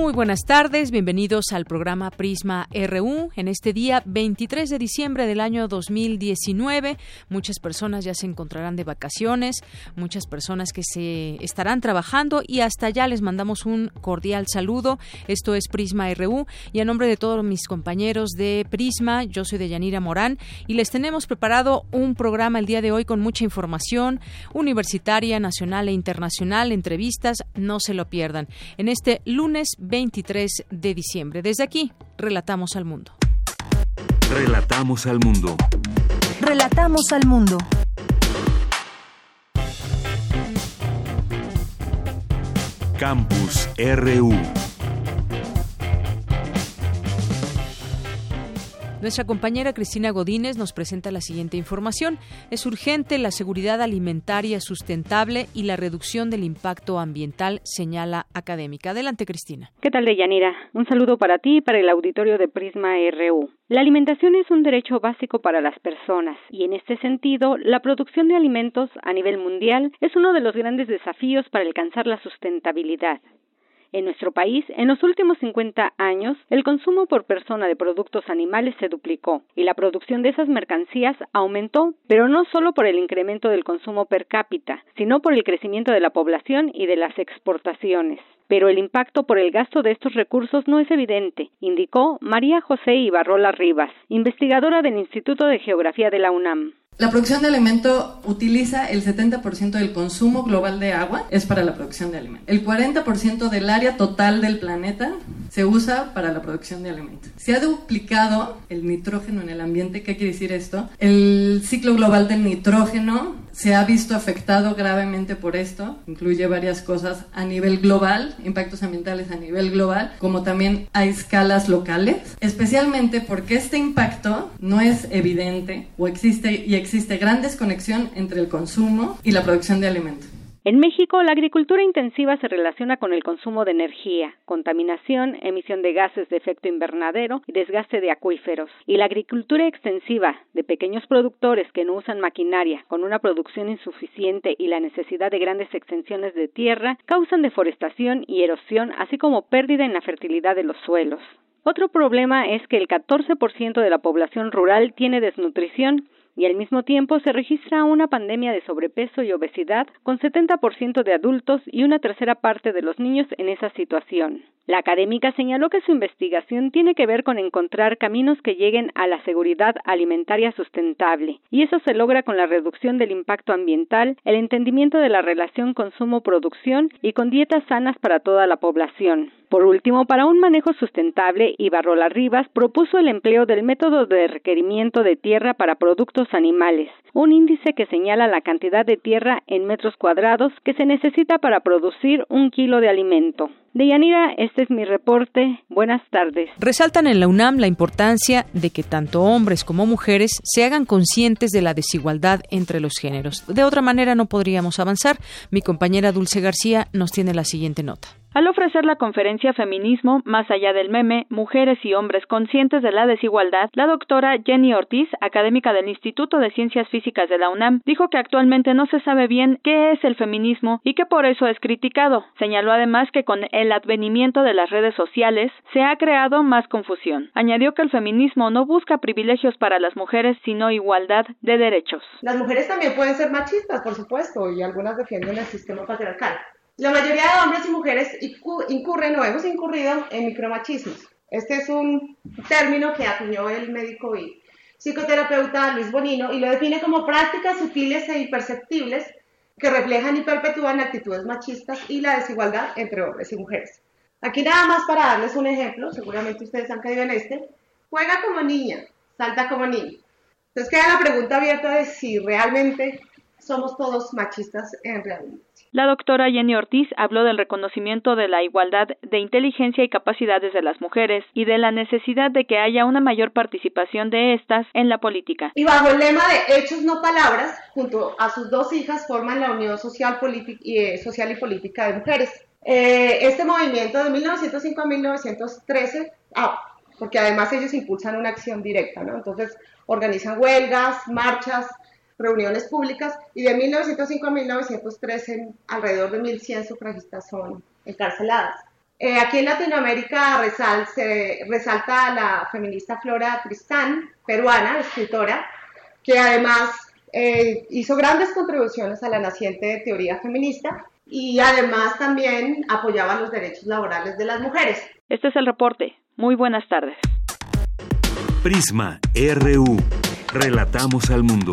Muy buenas tardes, bienvenidos al programa Prisma RU. En este día 23 de diciembre del año 2019, muchas personas ya se encontrarán de vacaciones, muchas personas que se estarán trabajando y hasta allá les mandamos un cordial saludo. Esto es Prisma RU y a nombre de todos mis compañeros de Prisma, yo soy de Yanira Morán y les tenemos preparado un programa el día de hoy con mucha información universitaria, nacional e internacional, entrevistas, no se lo pierdan. En este lunes 23 de diciembre. Desde aquí, relatamos al mundo. Relatamos al mundo. Relatamos al mundo. Campus RU. Nuestra compañera Cristina Godínez nos presenta la siguiente información. Es urgente la seguridad alimentaria sustentable y la reducción del impacto ambiental, señala académica. Adelante, Cristina. ¿Qué tal, Deyanira? Un saludo para ti y para el auditorio de Prisma RU. La alimentación es un derecho básico para las personas y en este sentido, la producción de alimentos a nivel mundial es uno de los grandes desafíos para alcanzar la sustentabilidad. En nuestro país, en los últimos 50 años, el consumo por persona de productos animales se duplicó y la producción de esas mercancías aumentó, pero no solo por el incremento del consumo per cápita, sino por el crecimiento de la población y de las exportaciones. Pero el impacto por el gasto de estos recursos no es evidente, indicó María José Ibarrola Rivas, investigadora del Instituto de Geografía de la UNAM. La producción de alimento utiliza el 70% del consumo global de agua, es para la producción de alimento. El 40% del área total del planeta se usa para la producción de alimento. Se ha duplicado el nitrógeno en el ambiente. ¿Qué quiere decir esto? El ciclo global del nitrógeno se ha visto afectado gravemente por esto. Incluye varias cosas a nivel global, impactos ambientales a nivel global, como también a escalas locales, especialmente porque este impacto no es evidente o existe y existe gran desconexión entre el consumo y la producción de alimentos. En México, la agricultura intensiva se relaciona con el consumo de energía, contaminación, emisión de gases de efecto invernadero y desgaste de acuíferos. Y la agricultura extensiva, de pequeños productores que no usan maquinaria, con una producción insuficiente y la necesidad de grandes extensiones de tierra, causan deforestación y erosión, así como pérdida en la fertilidad de los suelos. Otro problema es que el 14% de la población rural tiene desnutrición y al mismo tiempo se registra una pandemia de sobrepeso y obesidad con 70% de adultos y una tercera parte de los niños en esa situación. La académica señaló que su investigación tiene que ver con encontrar caminos que lleguen a la seguridad alimentaria sustentable, y eso se logra con la reducción del impacto ambiental, el entendimiento de la relación consumo-producción y con dietas sanas para toda la población. Por último, para un manejo sustentable, Ibarrola Rivas propuso el empleo del método de requerimiento de tierra para productos animales, un índice que señala la cantidad de tierra en metros cuadrados que se necesita para producir un kilo de alimento. Deyanira, este es mi reporte. Buenas tardes. Resaltan en la UNAM la importancia de que tanto hombres como mujeres se hagan conscientes de la desigualdad entre los géneros. De otra manera no podríamos avanzar. Mi compañera Dulce García nos tiene la siguiente nota. Al ofrecer la conferencia Feminismo, más allá del meme, mujeres y hombres conscientes de la desigualdad, la doctora Jenny Ortiz, académica del Instituto de Ciencias Físicas de la UNAM, dijo que actualmente no se sabe bien qué es el feminismo y que por eso es criticado. Señaló además que con el advenimiento de las redes sociales se ha creado más confusión. Añadió que el feminismo no busca privilegios para las mujeres, sino igualdad de derechos. Las mujeres también pueden ser machistas, por supuesto, y algunas defienden el sistema patriarcal. La mayoría de hombres y mujeres incurren o hemos incurrido en micromachismos. Este es un término que acuñó el médico y psicoterapeuta Luis Bonino y lo define como prácticas sutiles e imperceptibles que reflejan y perpetúan actitudes machistas y la desigualdad entre hombres y mujeres. Aquí nada más para darles un ejemplo, seguramente ustedes han caído en este, juega como niña, salta como niño. Entonces queda la pregunta abierta de si realmente somos todos machistas en realidad. La doctora Jenny Ortiz habló del reconocimiento de la igualdad de inteligencia y capacidades de las mujeres y de la necesidad de que haya una mayor participación de estas en la política. Y bajo el lema de hechos no palabras, junto a sus dos hijas forman la Unión Social, y, eh, Social y Política de Mujeres. Eh, este movimiento de 1905 a 1913, ah, porque además ellos impulsan una acción directa, ¿no? Entonces organizan huelgas, marchas, reuniones públicas y de 1905 a 1913 alrededor de 1.100 sufragistas son encarceladas. Eh, aquí en Latinoamérica se resalta la feminista Flora Tristán, peruana, escritora, que además eh, hizo grandes contribuciones a la naciente teoría feminista y además también apoyaba los derechos laborales de las mujeres. Este es el reporte. Muy buenas tardes. Prisma RU. Relatamos al mundo.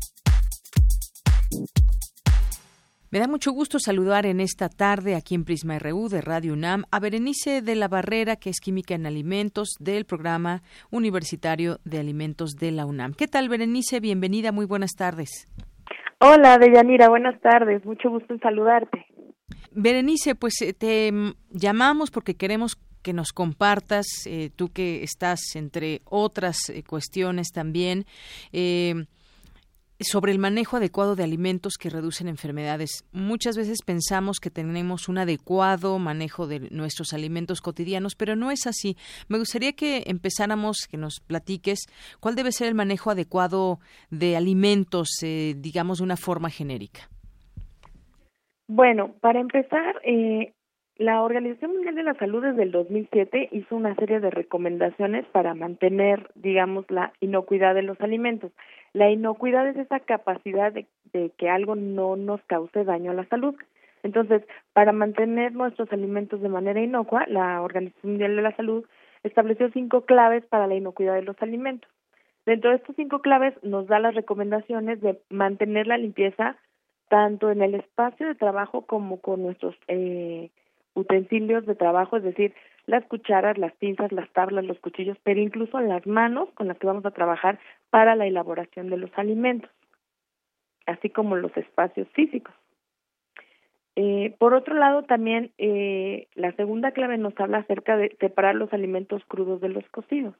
Me da mucho gusto saludar en esta tarde aquí en Prisma RU de Radio UNAM a Berenice de la Barrera, que es química en alimentos del programa universitario de alimentos de la UNAM. ¿Qué tal, Berenice? Bienvenida, muy buenas tardes. Hola, Deyanira, buenas tardes. Mucho gusto en saludarte. Berenice, pues eh, te llamamos porque queremos que nos compartas, eh, tú que estás entre otras eh, cuestiones también, sobre el manejo adecuado de alimentos que reducen enfermedades. Muchas veces pensamos que tenemos un adecuado manejo de nuestros alimentos cotidianos, pero no es así. Me gustaría que empezáramos, que nos platiques cuál debe ser el manejo adecuado de alimentos, eh, digamos, de una forma genérica. Bueno, para empezar, eh, la Organización Mundial de la Salud desde el 2007 hizo una serie de recomendaciones para mantener, digamos, la inocuidad de los alimentos. La inocuidad es esa capacidad de, que algo no nos cause daño a la salud. Entonces, para mantener nuestros alimentos de manera inocua, la Organización Mundial de la Salud estableció cinco claves para la inocuidad de los alimentos. Dentro de estas cinco claves nos da las recomendaciones de mantener la limpieza tanto en el espacio de trabajo como con nuestros eh, utensilios de trabajo, es decir, las cucharas, las pinzas, las tablas, los cuchillos, pero incluso las manos con las que vamos a trabajar para la elaboración de los alimentos, así como los espacios físicos. Eh, por otro lado, también eh, la segunda clave nos habla acerca de separar los alimentos crudos de los cocidos.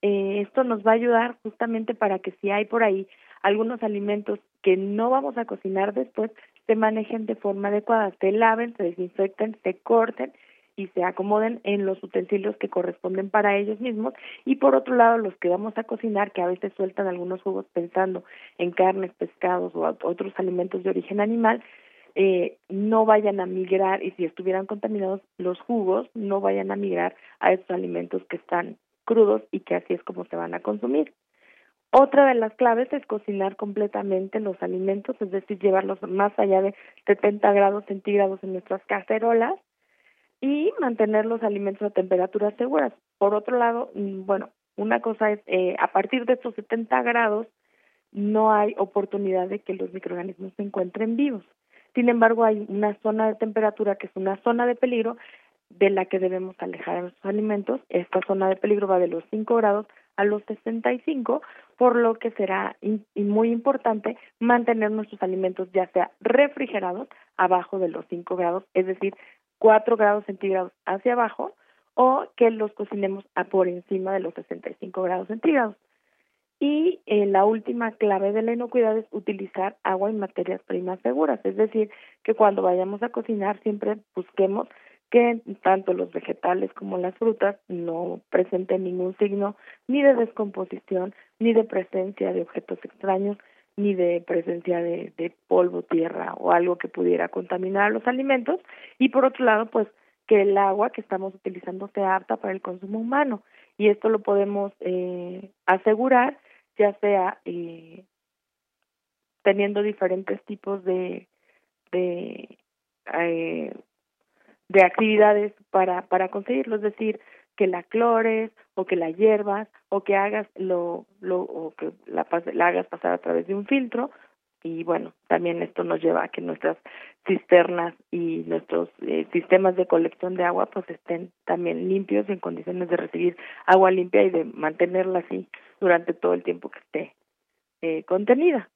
Eh, esto nos va a ayudar justamente para que si hay por ahí algunos alimentos que no vamos a cocinar después, se manejen de forma adecuada, se laven, se desinfecten, se corten y se acomoden en los utensilios que corresponden para ellos mismos y por otro lado los que vamos a cocinar que a veces sueltan algunos jugos pensando en carnes, pescados o otros alimentos de origen animal eh, no vayan a migrar y si estuvieran contaminados los jugos no vayan a migrar a esos alimentos que están crudos y que así es como se van a consumir. Otra de las claves es cocinar completamente los alimentos, es decir, llevarlos más allá de 70 grados centígrados en nuestras cacerolas y mantener los alimentos a temperaturas seguras. Por otro lado, mm, bueno, una cosa es, eh, a partir de estos 70 grados, no hay oportunidad de que los microorganismos se encuentren vivos. Sin embargo, hay una zona de temperatura que es una zona de peligro de la que debemos alejar a nuestros alimentos. Esta zona de peligro va de los 5 grados a los 65, por lo que será muy importante mantener nuestros alimentos ya sea refrigerados abajo de los 5 grados, es decir, 4 grados centígrados hacia abajo o que los cocinemos a por encima de los 65 grados centígrados. Y eh, la última clave de la inocuidad es utilizar agua y materias primas seguras, es decir, que cuando vayamos a cocinar siempre busquemos que tanto los vegetales como las frutas no presenten ningún signo ni de descomposición, ni de presencia de objetos extraños, ni de presencia de, de polvo, tierra o algo que pudiera contaminar los alimentos. Y por otro lado, pues que el agua que estamos utilizando sea apta para el consumo humano y esto lo podemos eh, asegurar ya sea eh, teniendo diferentes tipos de de, eh, de actividades para para conseguirlo es decir que la clores o que la hierbas o que hagas lo, lo o que la, la hagas pasar a través de un filtro y bueno, también esto nos lleva a que nuestras cisternas y nuestros eh, sistemas de colección de agua pues estén también limpios en condiciones de recibir agua limpia y de mantenerla así durante todo el tiempo que esté eh, contenida.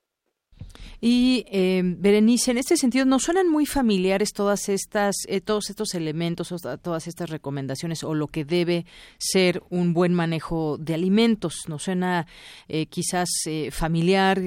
Y eh, Berenice, en este sentido, ¿nos suenan muy familiares todas estas, eh, todos estos elementos, todas estas recomendaciones o lo que debe ser un buen manejo de alimentos? ¿Nos suena eh, quizás eh, familiar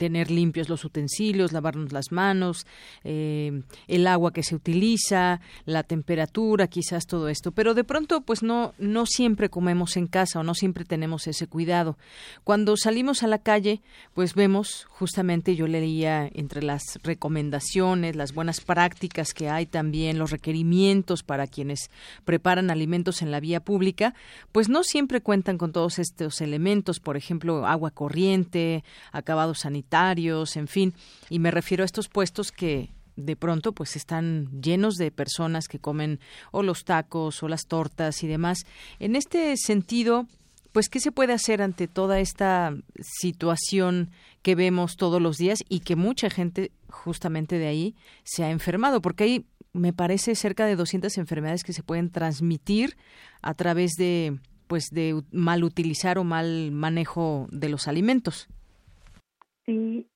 tener limpios los utensilios, lavarnos las manos, el agua que se utiliza, la temperatura, quizás todo esto? Pero de pronto, pues no, no siempre comemos en casa o no siempre tenemos ese cuidado. Cuando salimos a la calle, pues vemos justamente yo leía entre las recomendaciones, las buenas prácticas que hay también, los requerimientos para quienes preparan alimentos en la vía pública, pues no siempre cuentan con todos estos elementos, por ejemplo, agua corriente, acabados sanitarios, en fin, y me refiero a estos puestos que de pronto pues están llenos de personas que comen o los tacos o las tortas y demás. En este sentido, pues qué se puede hacer ante toda esta situación que vemos todos los días y que mucha gente justamente de ahí se ha enfermado, porque hay me parece cerca de 200 enfermedades que se pueden transmitir a través de pues de mal utilizar o mal manejo de los alimentos. Sí,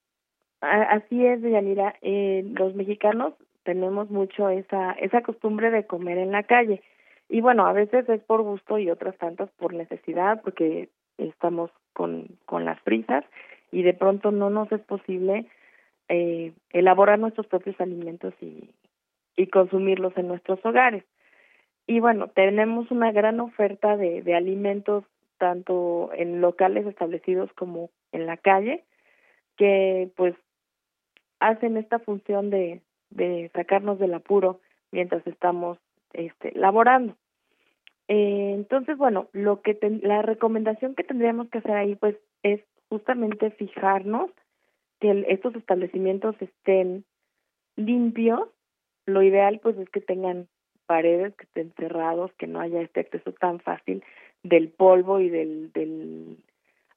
así es, Yanira. Eh, los mexicanos tenemos mucho esa esa costumbre de comer en la calle y bueno, a veces es por gusto y otras tantas por necesidad, porque estamos con, con las prisas y de pronto no nos es posible eh, elaborar nuestros propios alimentos y, y consumirlos en nuestros hogares. Y bueno, tenemos una gran oferta de, de alimentos tanto en locales establecidos como en la calle, que pues hacen esta función de, sacarnos del apuro mientras estamos este, laborando. Eh, entonces, bueno, lo que la recomendación que tendríamos que hacer ahí, pues, es justamente fijarnos que estos establecimientos estén limpios. Lo ideal, pues, es que tengan paredes que estén cerrados, que no haya este acceso tan fácil del polvo y del, del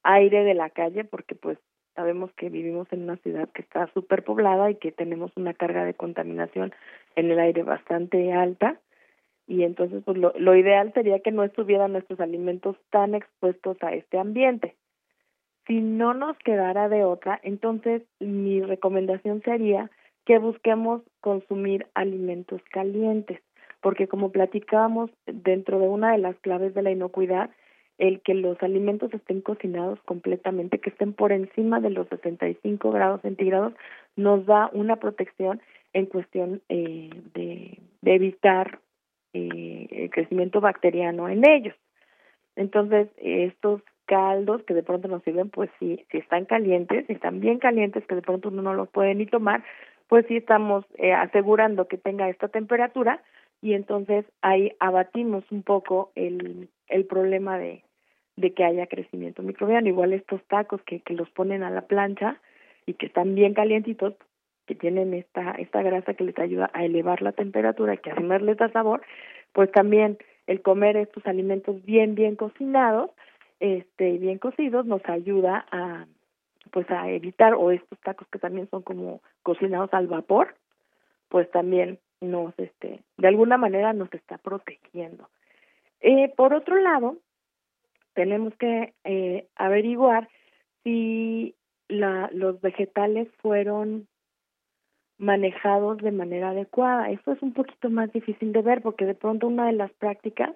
aire de la calle, porque, pues, sabemos que vivimos en una ciudad que está súper poblada y que tenemos una carga de contaminación en el aire bastante alta y entonces pues lo, lo ideal sería que no estuvieran nuestros alimentos tan expuestos a este ambiente. Si no nos quedara de otra, entonces mi recomendación sería que busquemos consumir alimentos calientes, porque como platicábamos dentro de una de las claves de la inocuidad, el que los alimentos estén cocinados completamente, que estén por encima de los 65 grados centígrados, nos da una protección en cuestión eh, de, evitar eh, el crecimiento bacteriano en ellos. Entonces, estos caldos que de pronto nos sirven, pues sí, si están calientes, si están bien calientes, que de pronto uno no los puede ni tomar, pues sí estamos eh, asegurando que tenga esta temperatura y entonces ahí abatimos un poco el, el problema de, de que haya crecimiento microbiano. Igual estos tacos que, que los ponen a la plancha y que están bien calientitos, que tienen esta, esta grasa que les ayuda a elevar la temperatura, que además les da sabor, pues también el comer estos alimentos bien, bien cocinados, este, bien cocidos, nos ayuda a, pues a evitar, o estos tacos que también son como cocinados al vapor, pues también nos, este, de alguna manera nos está protegiendo. Eh, por otro lado, tenemos que eh, averiguar si la, los vegetales fueron manejados de manera adecuada. Esto es un poquito más difícil de ver porque de pronto una de las prácticas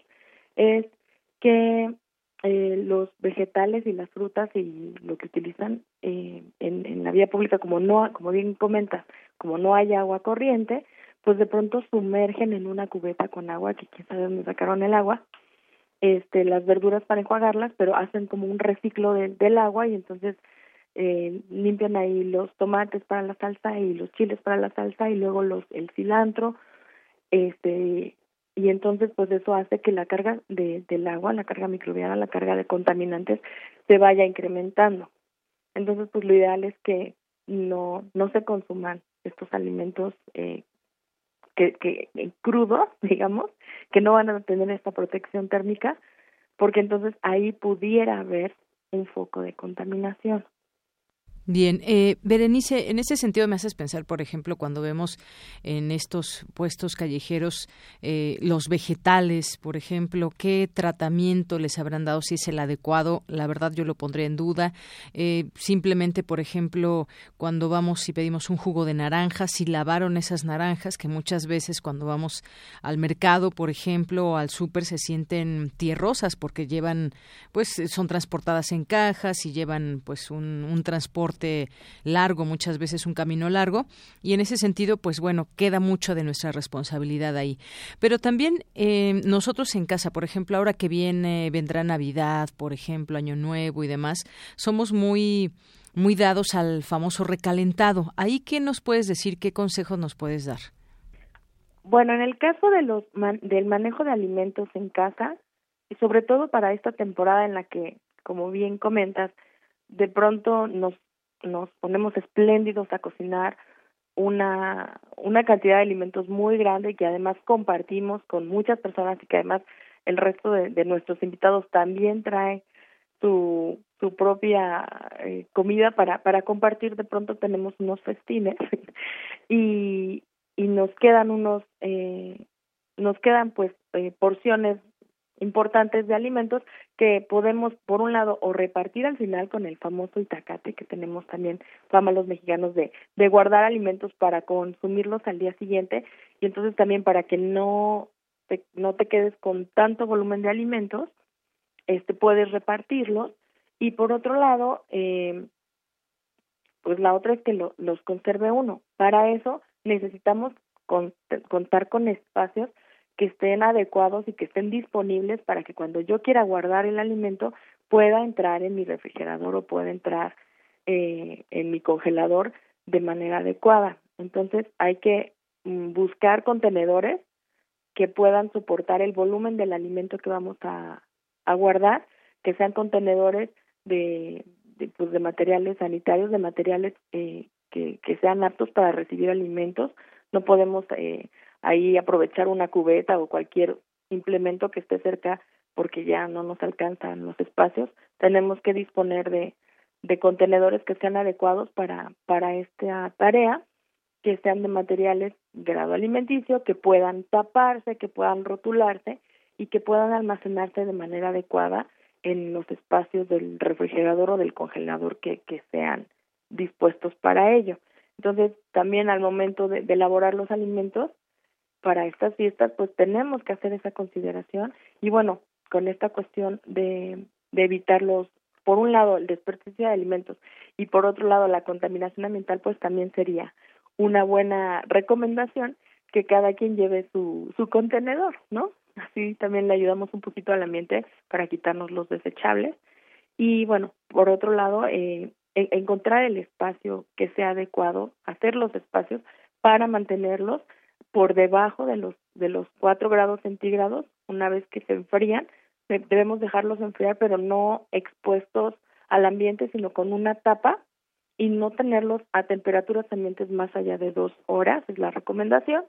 es que eh, los vegetales y las frutas y lo que utilizan eh, en, la vía pública, como no, como bien comentas, como no hay agua corriente, pues de pronto sumergen en una cubeta con agua, que quién sabe dónde sacaron el agua, este, las verduras para enjuagarlas, pero hacen como un reciclo del agua y entonces eh, limpian ahí los tomates para la salsa y los chiles para la salsa y luego los el cilantro este y entonces pues eso hace que la carga de, del agua, la carga microbiana, la carga de contaminantes se vaya incrementando. Entonces pues lo ideal es que no, no se consuman estos alimentos eh, que, que crudos, digamos, que no van a tener esta protección térmica, porque entonces ahí pudiera haber un foco de contaminación. Bien, eh, Berenice, en ese sentido me haces pensar, por ejemplo, cuando vemos en estos puestos callejeros eh, los vegetales, por ejemplo, qué tratamiento les habrán dado, si es el adecuado, la verdad yo lo pondré en duda. Eh, simplemente, por ejemplo, cuando vamos y pedimos un jugo de naranja, si lavaron esas naranjas, que muchas veces cuando vamos al mercado, por ejemplo, o al súper, se sienten tierrosas porque llevan, pues son transportadas en cajas y llevan pues un, un transporte largo, muchas veces un camino largo, y en ese sentido, pues bueno, queda mucho de nuestra responsabilidad ahí. Pero también eh, nosotros en casa, por ejemplo, ahora que viene, vendrá Navidad, por ejemplo, Año Nuevo y demás, somos muy muy dados al famoso recalentado. ¿Ahí qué nos puedes decir? ¿Qué consejos nos puedes dar? Bueno, en el caso de los del manejo de alimentos en casa, y sobre todo para esta temporada en la que, como bien comentas, de pronto nos nos ponemos espléndidos a cocinar una, una cantidad de alimentos muy grande que además compartimos con muchas personas y que además el resto de, nuestros invitados también trae su, su propia eh, comida para, para compartir. De pronto tenemos unos festines y, y nos quedan unos, eh, nos quedan pues eh, porciones importantes de alimentos que podemos, por un lado, o repartir al final con el famoso itacate que tenemos también fama los mexicanos de, de guardar alimentos para consumirlos al día siguiente y entonces también para que no te, no te quedes con tanto volumen de alimentos, este puedes repartirlos y por otro lado, eh, pues la otra es que lo, los conserve uno. Para eso necesitamos contar con espacios que estén adecuados y que estén disponibles para que cuando yo quiera guardar el alimento pueda entrar en mi refrigerador o pueda entrar eh, en mi congelador de manera adecuada. Entonces hay que mm, buscar contenedores que puedan soportar el volumen del alimento que vamos a, a guardar, que sean contenedores de, pues de materiales sanitarios, de materiales eh, que, que sean aptos para recibir alimentos. No podemos eh, ahí aprovechar una cubeta o cualquier implemento que esté cerca porque ya no nos alcanzan los espacios, tenemos que disponer de, de contenedores que sean adecuados para, para esta tarea, que sean de materiales grado alimenticio, que puedan taparse, que puedan rotularse y que puedan almacenarse de manera adecuada en los espacios del refrigerador o del congelador que, que sean dispuestos para ello. Entonces, también al momento de elaborar los alimentos, para estas fiestas, pues tenemos que hacer esa consideración y bueno, con esta cuestión de, de evitar los, por un lado, el desperdicio de alimentos y por otro lado, la contaminación ambiental, pues también sería una buena recomendación que cada quien lleve su, su contenedor, ¿no? Así también le ayudamos un poquito al ambiente para quitarnos los desechables. Y bueno, por otro lado, eh, encontrar el espacio que sea adecuado, hacer los espacios para mantenerlos por debajo de los de los 4 grados centígrados una vez que se enfrían debemos dejarlos enfriar pero no expuestos al ambiente sino con una tapa y no tenerlos a temperaturas ambientes más allá de dos horas es la recomendación.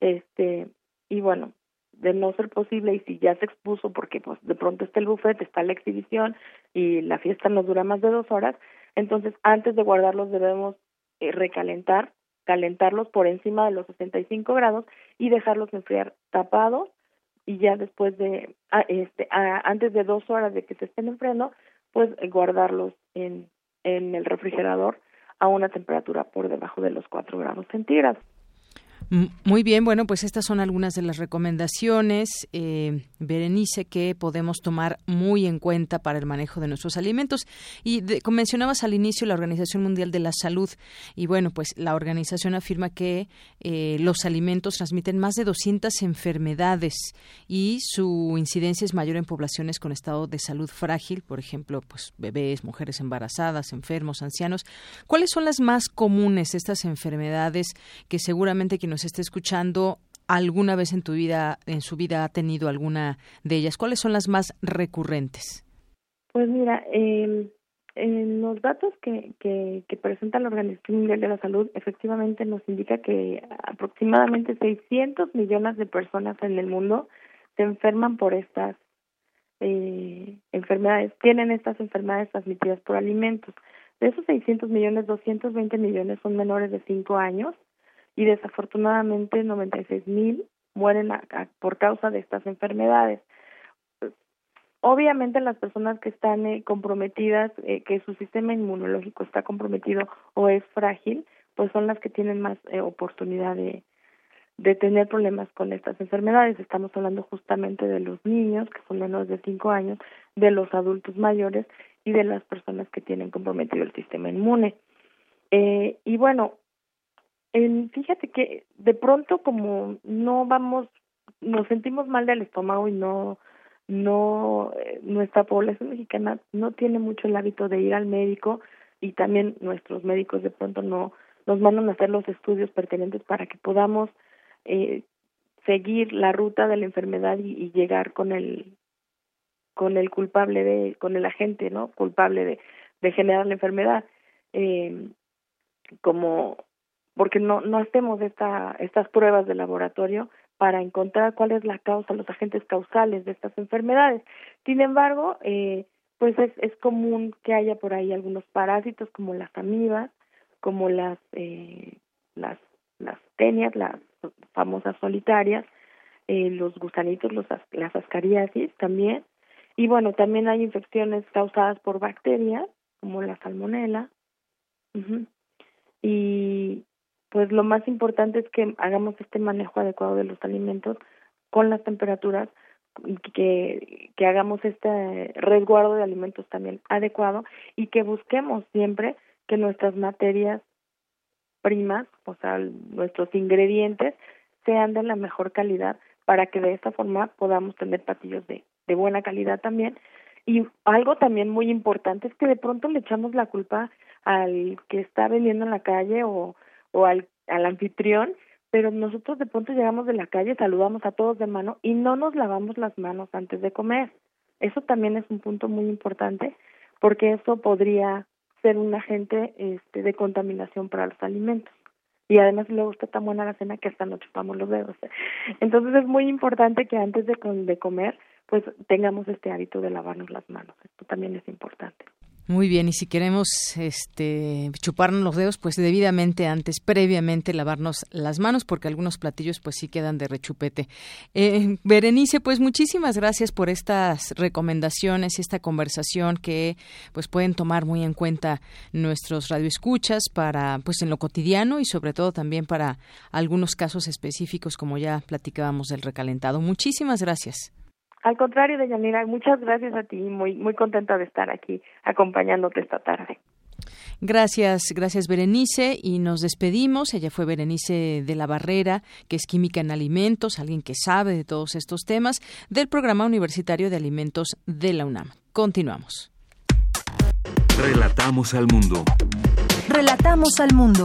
Este y bueno de no ser posible y si ya se expuso porque pues de pronto está el buffet está la exhibición y la fiesta nos dura más de dos horas entonces antes de guardarlos debemos eh, recalentar calentarlos por encima de los 65 grados y dejarlos enfriar tapados y ya después de ah, este antes de dos horas de que se estén enfriando pues guardarlos en en el refrigerador a una temperatura por debajo de los 4 grados centígrados muy bien, bueno, pues estas son algunas de las recomendaciones, eh, Berenice, que podemos tomar muy en cuenta para el manejo de nuestros alimentos. Y mencionabas al inicio la Organización Mundial de la Salud, y bueno, pues la organización afirma que eh, los alimentos transmiten más de 200 enfermedades y su incidencia es mayor en poblaciones con estado de salud frágil, por ejemplo, pues bebés, mujeres embarazadas, enfermos, ancianos. ¿Cuáles son las más comunes estas enfermedades que seguramente que nos esté escuchando alguna vez en tu vida, en su vida ha tenido alguna de ellas. ¿Cuáles son las más recurrentes? Pues mira, eh, en los datos que, que, que, presenta la Organización Mundial de la Salud, efectivamente nos indica que aproximadamente 600 millones de personas en el mundo se enferman por estas eh, enfermedades, tienen estas enfermedades transmitidas por alimentos. De esos 600 millones, 220 millones son menores de 5 años y desafortunadamente 96 mil mueren por causa de estas enfermedades. Obviamente las personas que están eh, comprometidas, eh, que su sistema inmunológico está comprometido o es frágil, pues son las que tienen más eh, oportunidad de, de tener problemas con estas enfermedades. Estamos hablando justamente de los niños, que son menores de 5 años, de los adultos mayores y de las personas que tienen comprometido el sistema inmune. Eh, y bueno, fíjate que de pronto como no vamos, nos sentimos mal del estómago y no no eh, nuestra población mexicana no tiene mucho el hábito de ir al médico y también nuestros médicos de pronto no nos mandan a hacer los estudios pertinentes para que podamos eh, seguir la ruta de la enfermedad y, llegar con el con el culpable de con el agente no culpable de, de generar la enfermedad. Eh, como porque no no hacemos esta estas pruebas de laboratorio para encontrar cuál es la causa, los agentes causales de estas enfermedades. Sin embargo, eh, pues es, es común que haya por ahí algunos parásitos como las amibas, como las eh, las las tenias, las famosas solitarias, eh, los gusanitos, los, las ascariasis también. Y bueno, también hay infecciones causadas por bacterias, como la salmonela. Y pues lo más importante es que hagamos este manejo adecuado de los alimentos con las temperaturas que, que hagamos este resguardo de alimentos también adecuado y que busquemos siempre que nuestras materias primas, o sea, nuestros ingredientes sean de la mejor calidad para que de esta forma podamos tener platillos de, de buena calidad también. Y algo también muy importante es que de pronto le echamos la culpa al que está vendiendo en la calle o o al, al anfitrión, pero nosotros de pronto llegamos de la calle, saludamos a todos de mano y no nos lavamos las manos antes de comer. Eso también es un punto muy importante porque eso podría ser un agente este, de contaminación para los alimentos. Y además luego está tan buena la cena que hasta nos chupamos los dedos. Entonces es muy importante que antes de, de comer pues tengamos este hábito de lavarnos las manos. Esto también es importante. Muy bien, y si queremos este, chuparnos los dedos, pues debidamente antes, previamente lavarnos las manos, porque algunos platillos pues sí quedan de rechupete. Eh, Berenice, pues muchísimas gracias por estas recomendaciones, esta conversación que pues pueden tomar muy en cuenta nuestros radioescuchas para pues en lo cotidiano y sobre todo también para algunos casos específicos como ya platicábamos del recalentado. Muchísimas gracias. Al contrario, Deyanira, muchas gracias a ti, muy, muy contenta de estar aquí acompañándote esta tarde. Gracias, gracias Berenice y nos despedimos. Ella fue Berenice de la Barrera, que es química en alimentos, alguien que sabe de todos estos temas del Programa Universitario de Alimentos de la UNAM. Continuamos. Relatamos al mundo. Relatamos al mundo.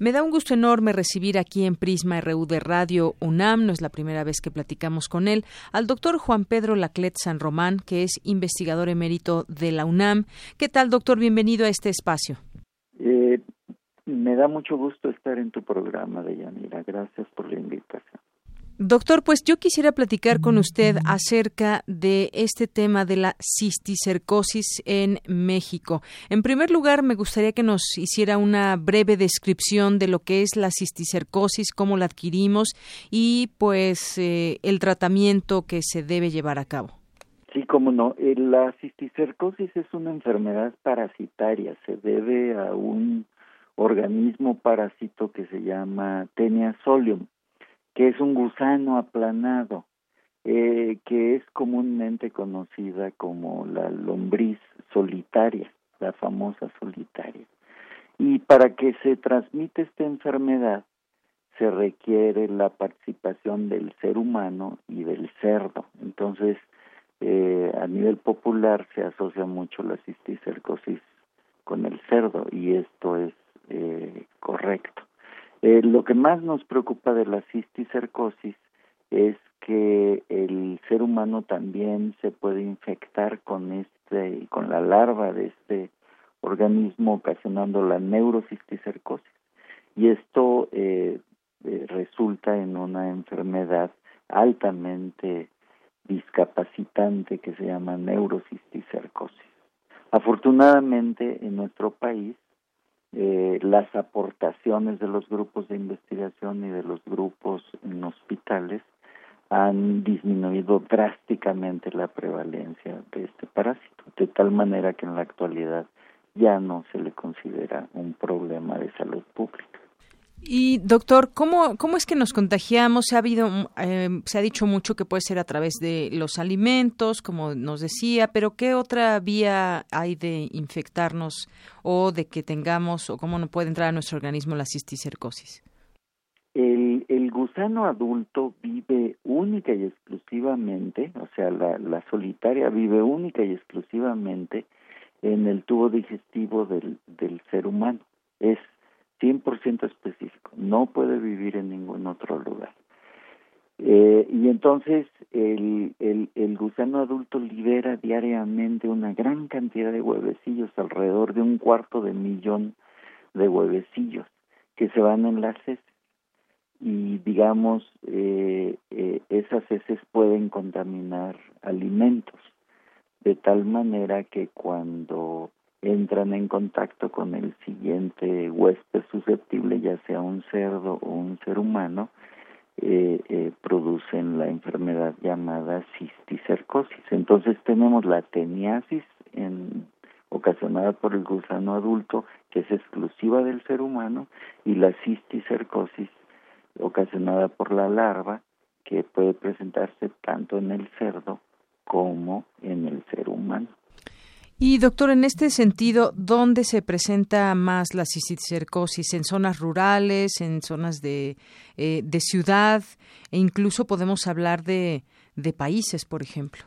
Me da un gusto enorme recibir aquí en Prisma RU de Radio UNAM, no es la primera vez que platicamos con él, al doctor Juan Pedro Laclet San Román, que es investigador emérito de la UNAM. ¿Qué tal, doctor? Bienvenido a este espacio. Eh, me da mucho gusto estar en tu programa, Deyanira. Gracias por la invitación. Doctor, pues yo quisiera platicar con usted acerca de este tema de la cisticercosis en México. En primer lugar, me gustaría que nos hiciera una breve descripción de lo que es la cisticercosis, cómo la adquirimos y pues eh, el tratamiento que se debe llevar a cabo. Sí, cómo no. Eh, la cisticercosis es una enfermedad parasitaria. Se debe a un organismo parásito que se llama Tenia solium que es un gusano aplanado, eh, que es comúnmente conocida como la lombriz solitaria. la famosa solitaria. Y para que se transmita esta enfermedad, se requiere la participación del ser humano y del cerdo. Entonces, eh, a nivel popular se asocia mucho la cisticercosis con el cerdo y esto es eh, correcto. Eh, lo que más nos preocupa de la cisticercosis es que el ser humano también se puede infectar con este con la larva de este organismo ocasionando la neurocisticercosis y esto eh, eh, resulta en una enfermedad altamente discapacitante que se llama neurocisticercosis. Afortunadamente en nuestro país eh, las aportaciones de los grupos de investigación y de los grupos en hospitales han disminuido drásticamente la prevalencia de este parásito, de tal manera que en la actualidad ya no se le considera un problema de salud pública. Y doctor, ¿cómo, cómo es que nos contagiamos? Se ha habido, eh, se ha dicho mucho que puede ser a través de los alimentos, como nos decía, pero ¿qué otra vía hay de infectarnos o de que tengamos o cómo no puede entrar a nuestro organismo la cisticercosis? El, el gusano adulto vive única y exclusivamente, o sea, la, la solitaria vive única y exclusivamente en el tubo digestivo del, del ser humano. Es 100% específico, no puede vivir en ningún otro lugar. Eh, y entonces el, el, el gusano adulto libera diariamente una gran cantidad de huevecillos, alrededor de un cuarto de millón de huevecillos que se van en las heces. Y digamos, eh, eh, esas heces pueden contaminar alimentos, de tal manera que cuando entran en contacto con el siguiente huésped susceptible, ya sea un cerdo o un ser humano, eh, eh, producen la enfermedad llamada cisticercosis. Entonces tenemos la teniasis en, ocasionada por el gusano adulto, que es exclusiva del ser humano, y la cisticercosis ocasionada por la larva, que puede presentarse tanto en el cerdo como en el ser humano. Y doctor, en este sentido, ¿dónde se presenta más la cisticercosis? ¿En zonas rurales, en zonas de, eh, de ciudad? E incluso podemos hablar de, de países, por ejemplo.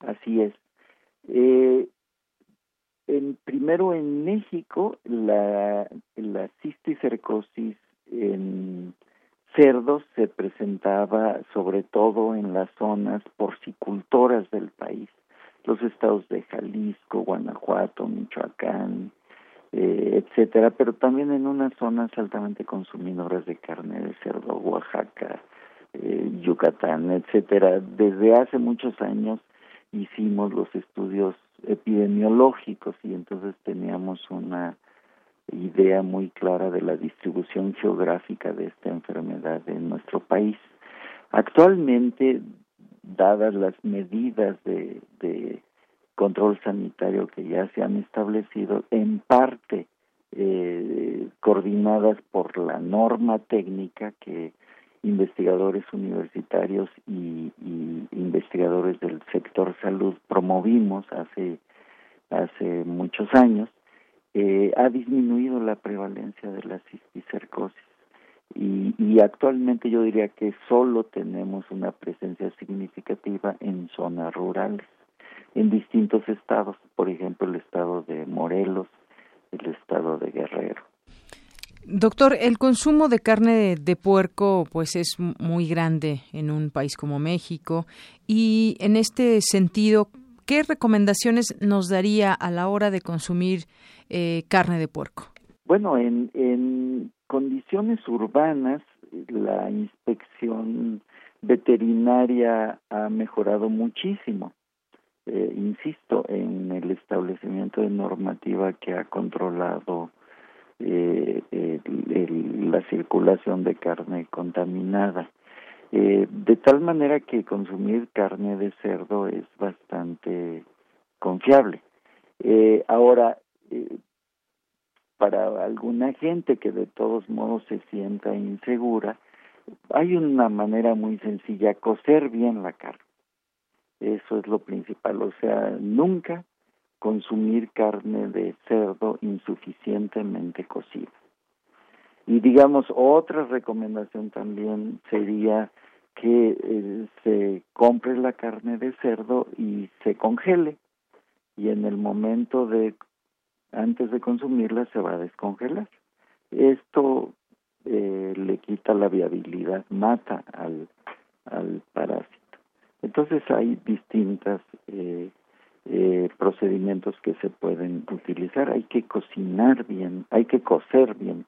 Así es. Eh, en, primero en México, la, la cisticercosis en cerdos se presentaba sobre todo en las zonas porcicultoras del país los estados de Jalisco, Guanajuato, Michoacán, eh, etcétera, pero también en unas zonas altamente consumidoras de carne de cerdo, Oaxaca, eh, Yucatán, etcétera. Desde hace muchos años hicimos los estudios epidemiológicos y entonces teníamos una idea muy clara de la distribución geográfica de esta enfermedad en nuestro país. Actualmente dadas las medidas de, control sanitario que ya se han establecido, en parte eh, coordinadas por la norma técnica que investigadores universitarios y, y, investigadores del sector salud promovimos hace hace muchos años eh, ha disminuido la prevalencia de la cisticercosis y, y actualmente yo diría que solo tenemos una presencia significativa en zonas rurales, en distintos estados, por ejemplo el estado de Morelos, el estado de Guerrero. Doctor, el consumo de carne de, puerco pues es muy grande en un país como México y en este sentido, ¿qué recomendaciones nos daría a la hora de consumir eh, carne de puerco? Bueno, en, en condiciones urbanas, la inspección veterinaria ha mejorado muchísimo. Eh, insisto, en el establecimiento de normativa que ha controlado eh, la circulación de carne contaminada. Eh, de tal manera que consumir carne de cerdo es bastante confiable. Eh, ahora, para alguna gente que de todos modos se sienta insegura, hay una manera muy sencilla, cocer bien la carne. Eso es lo principal, o sea, nunca consumir carne de cerdo insuficientemente cocida. Y digamos, otra recomendación también sería que eh, se compre la carne de cerdo y se congele. Y en el momento de, antes de consumirla, se va a descongelar. Esto eh, le quita la viabilidad, mata al, al parásito. Entonces hay distintos eh, eh, procedimientos que se pueden utilizar. Hay que cocinar bien, hay que cocer bien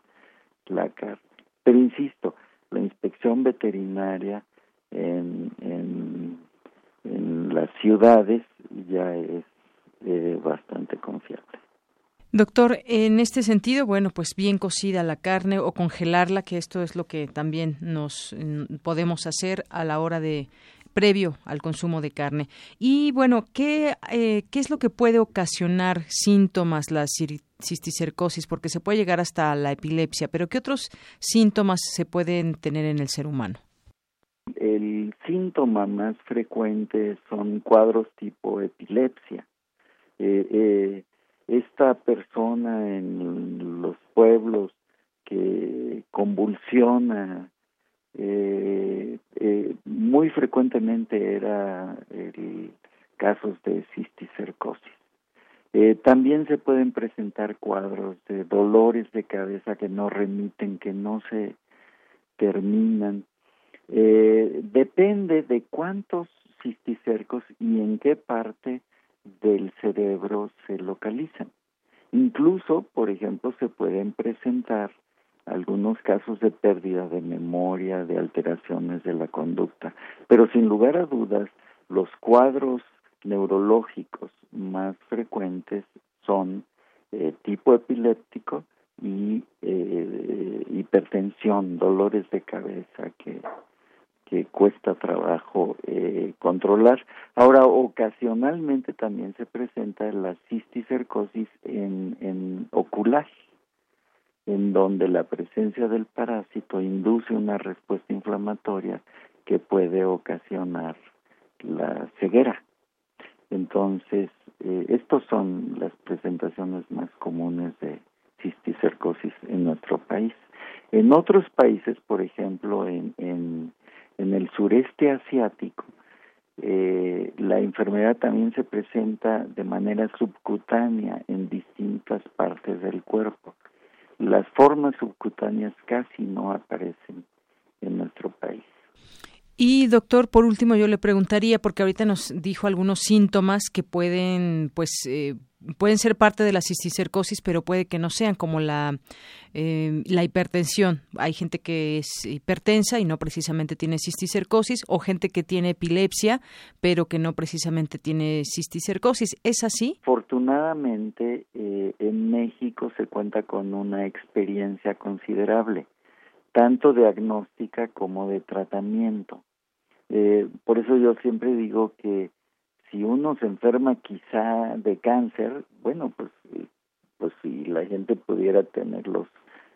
la carne. Pero insisto, la inspección veterinaria en, en, las ciudades ya es eh, bastante confiable. Doctor, en este sentido, bueno, pues bien cocida la carne o congelarla, que esto es lo que también nos mm, podemos hacer a la hora de previo al consumo de carne. Y bueno, ¿qué, eh, ¿qué es lo que puede ocasionar síntomas la cisticercosis? Porque se puede llegar hasta la epilepsia, pero ¿qué otros síntomas se pueden tener en el ser humano? El síntoma más frecuente son cuadros tipo epilepsia. Eh, eh, esta persona en los pueblos que convulsiona eh, eh, muy frecuentemente era casos de cisticercosis. Eh, también se pueden presentar cuadros de dolores de cabeza que no remiten, que no se terminan. Depende de cuántos cisticercos y en qué parte del cerebro se localizan. Incluso, por ejemplo, se pueden presentar algunos casos de pérdida de memoria, de alteraciones de la conducta, pero sin lugar a dudas, los cuadros neurológicos más frecuentes son eh, tipo epiléptico y eh, hipertensión, dolores de cabeza que que cuesta trabajo eh, controlar. Ahora, ocasionalmente también se presenta la cisticercosis en, en en donde la presencia del parásito induce una respuesta inflamatoria que puede ocasionar la ceguera. Entonces, eh, estos son las presentaciones más comunes de cisticercosis en nuestro país. En otros países, por ejemplo, en, en en el sureste asiático, eh, la enfermedad también se presenta de manera subcutánea en distintas partes del cuerpo. Las formas subcutáneas casi no aparecen en nuestro país. Y doctor, por último yo le preguntaría, porque ahorita nos dijo algunos síntomas que pueden, pues, eh, pueden ser parte de la cisticercosis, pero puede que no sean, como la, eh, la hipertensión. Hay gente que es hipertensa y no precisamente tiene cisticercosis, o gente que tiene epilepsia, pero que no precisamente tiene cisticercosis. ¿Es así? Afortunadamente, eh, en México se cuenta con una experiencia considerable, tanto diagnóstica como de tratamiento. Eh, por eso yo siempre digo que si uno se enferma quizá de cáncer, bueno, pues, pues si la gente pudiera tener los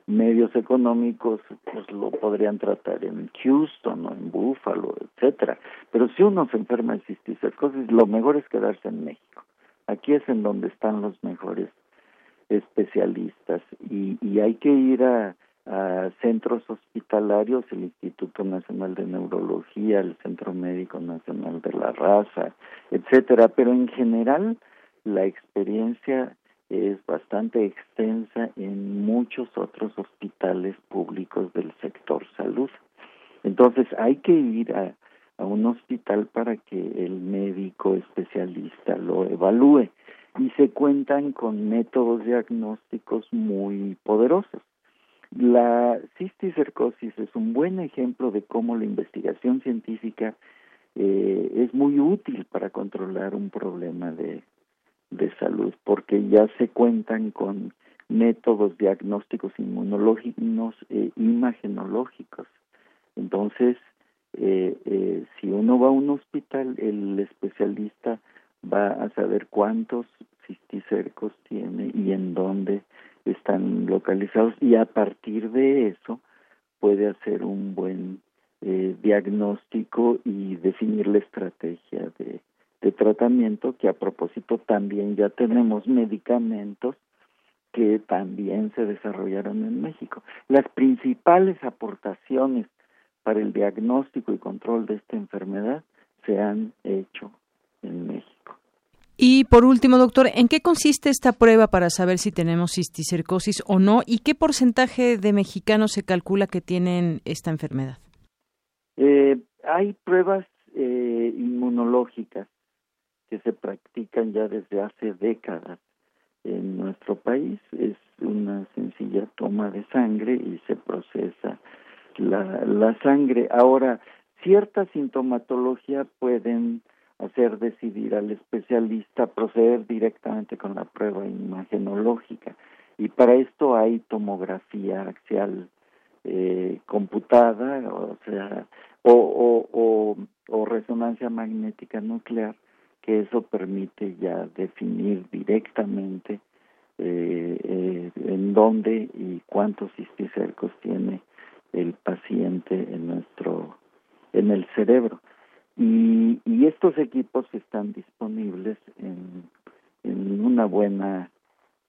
medios económicos, pues lo podrían tratar en Houston o en Buffalo, etcétera. Pero si uno se enferma de cisticercosis, lo mejor es quedarse en México. Aquí es en donde están los mejores especialistas y, y hay que ir a a centros hospitalarios, el Instituto Nacional de Neurología, el Centro Médico Nacional de la Raza, etcétera, pero en general la experiencia es bastante extensa en muchos otros hospitales públicos del sector salud. Entonces hay que ir a, a un hospital para que el médico especialista lo evalúe y se cuentan con métodos diagnósticos muy poderosos. La cisticercosis es un buen ejemplo de cómo la investigación científica eh, es muy útil para controlar un problema de, de salud, porque ya se cuentan con métodos diagnósticos inmunológicos e imagenológicos. Entonces, eh, eh, si uno va a un hospital, el especialista va a saber cuántos cisticercos tiene y en dónde están localizados y a partir de eso puede hacer un buen eh, diagnóstico y definir la estrategia de, de tratamiento, que a propósito también ya tenemos medicamentos que también se desarrollaron en México. Las principales aportaciones para el diagnóstico y control de esta enfermedad se han hecho en México. Y por último, doctor, ¿en qué consiste esta prueba para saber si tenemos cisticercosis o no? ¿Y qué porcentaje de mexicanos se calcula que tienen esta enfermedad? Eh, hay pruebas eh, inmunológicas que se practican ya desde hace décadas en nuestro país. Es una sencilla toma de sangre y se procesa la, la sangre. Ahora, cierta sintomatología pueden hacer decidir al especialista proceder directamente con la prueba imagenológica. Y para esto hay tomografía axial eh, computada o sea o, o, resonancia magnética nuclear que eso permite ya definir directamente eh, eh, en dónde y cuántos cisticercos tiene el paciente en nuestro en el cerebro y, y estos equipos están disponibles en, en una buena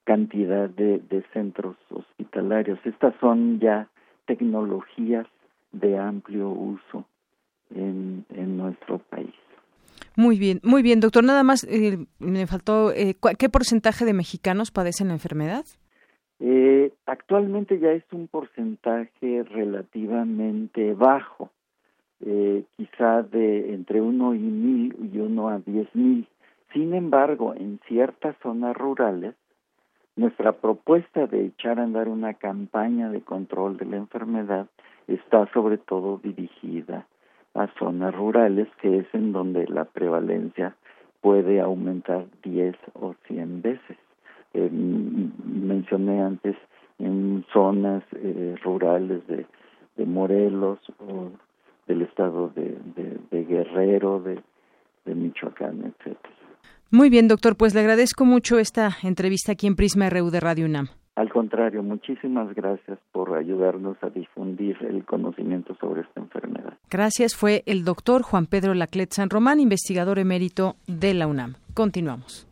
cantidad de, de centros hospitalarios estas son ya tecnologías de amplio uso en, en nuestro país muy bien, muy bien, doctor. Nada más eh, me faltó, eh, ¿qué porcentaje de mexicanos padecen la enfermedad? Eh, actualmente ya es un porcentaje relativamente bajo, eh, quizá de entre uno y mil y uno a diez mil. Sin embargo, en ciertas zonas rurales, nuestra propuesta de echar a andar una campaña de control de la enfermedad está sobre todo dirigida a zonas rurales, que es en donde la prevalencia puede aumentar 10 o 100 veces. Eh, mencioné antes en zonas eh, rurales de, de, Morelos o del estado de, de, de Guerrero, de, de Michoacán, etcétera. Muy bien, doctor, pues le agradezco mucho esta entrevista aquí en Prisma RU de Radio UNAM. Al contrario, muchísimas gracias por ayudarnos a difundir el conocimiento sobre esta enfermedad. Gracias. Fue el doctor Juan Pedro Laclet San Román, investigador emérito de la UNAM. Continuamos.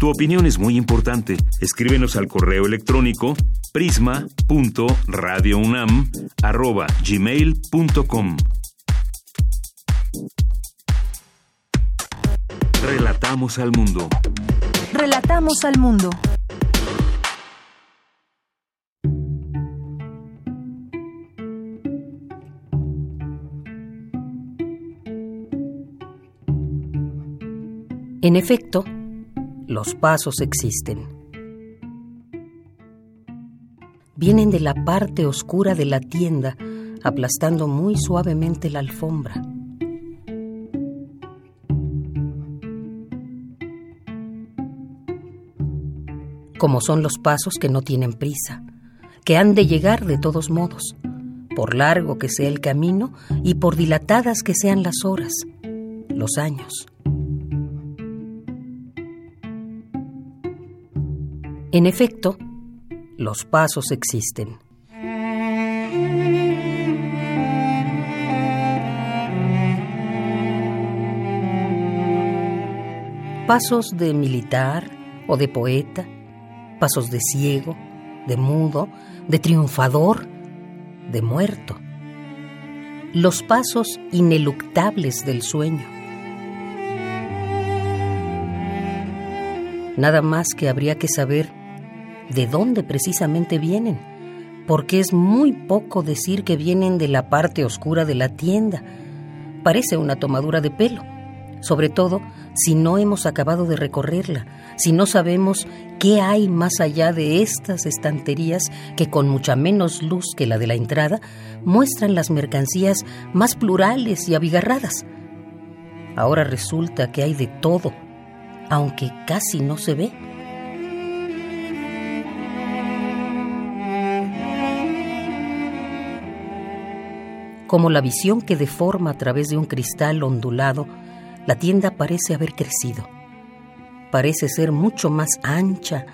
Tu opinión es muy importante. Escríbenos al correo electrónico prisma.radiounam@gmail.com. Relatamos al mundo. Relatamos al mundo. En efecto, los pasos existen. Vienen de la parte oscura de la tienda, aplastando muy suavemente la alfombra. Como son los pasos que no tienen prisa, que han de llegar de todos modos, por largo que sea el camino y por dilatadas que sean las horas, los años. En efecto, los pasos existen. Pasos de militar o de poeta, pasos de ciego, de mudo, de triunfador, de muerto. Los pasos ineluctables del sueño. Nada más que habría que saber de dónde precisamente vienen, porque es muy poco decir que vienen de la parte oscura de la tienda. Parece una tomadura de pelo, sobre todo si no hemos acabado de recorrerla, si no sabemos qué hay más allá de estas estanterías que con mucha menos luz que la de la entrada muestran las mercancías más plurales y abigarradas. Ahora resulta que hay de todo, aunque casi no se ve. Como la visión que deforma a través de un cristal ondulado, la tienda parece haber crecido. Parece ser mucho más ancha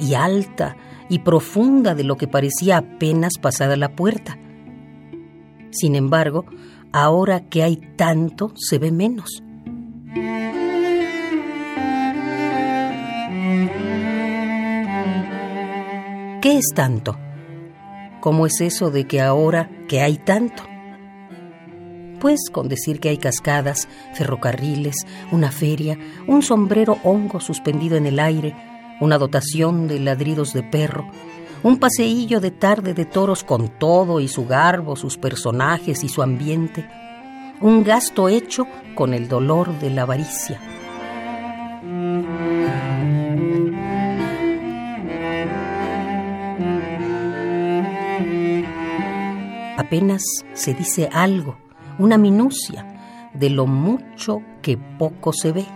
y alta y profunda de lo que parecía apenas pasada la puerta. Sin embargo, ahora que hay tanto, se ve menos. ¿Qué es tanto? ¿Cómo es eso de que ahora que hay tanto? Pues con decir que hay cascadas, ferrocarriles, una feria, un sombrero hongo suspendido en el aire, una dotación de ladridos de perro, un paseillo de tarde de toros con todo y su garbo, sus personajes y su ambiente, un gasto hecho con el dolor de la avaricia. Apenas se dice algo, una minucia de lo mucho que poco se ve.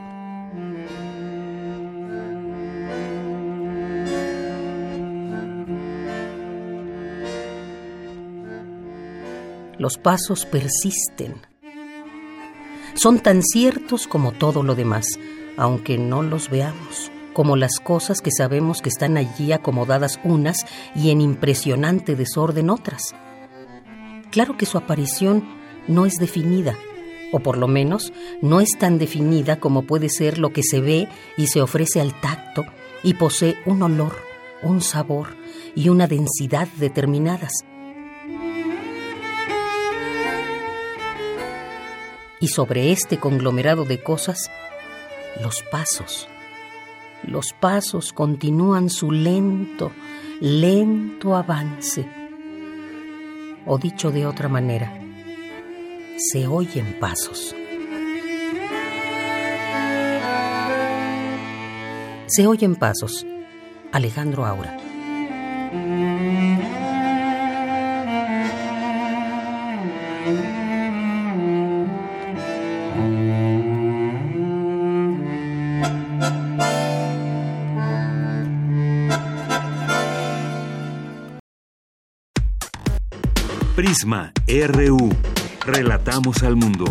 Los pasos persisten. Son tan ciertos como todo lo demás, aunque no los veamos, como las cosas que sabemos que están allí acomodadas unas y en impresionante desorden otras. Claro que su aparición no es definida, o por lo menos no es tan definida como puede ser lo que se ve y se ofrece al tacto y posee un olor, un sabor y una densidad determinadas. y sobre este conglomerado de cosas, los pasos. Los pasos continúan su lento, lento avance. O dicho de otra manera, se oyen pasos. Se oyen pasos. Alejandro Aura. Prisma RU. Relatamos al mundo.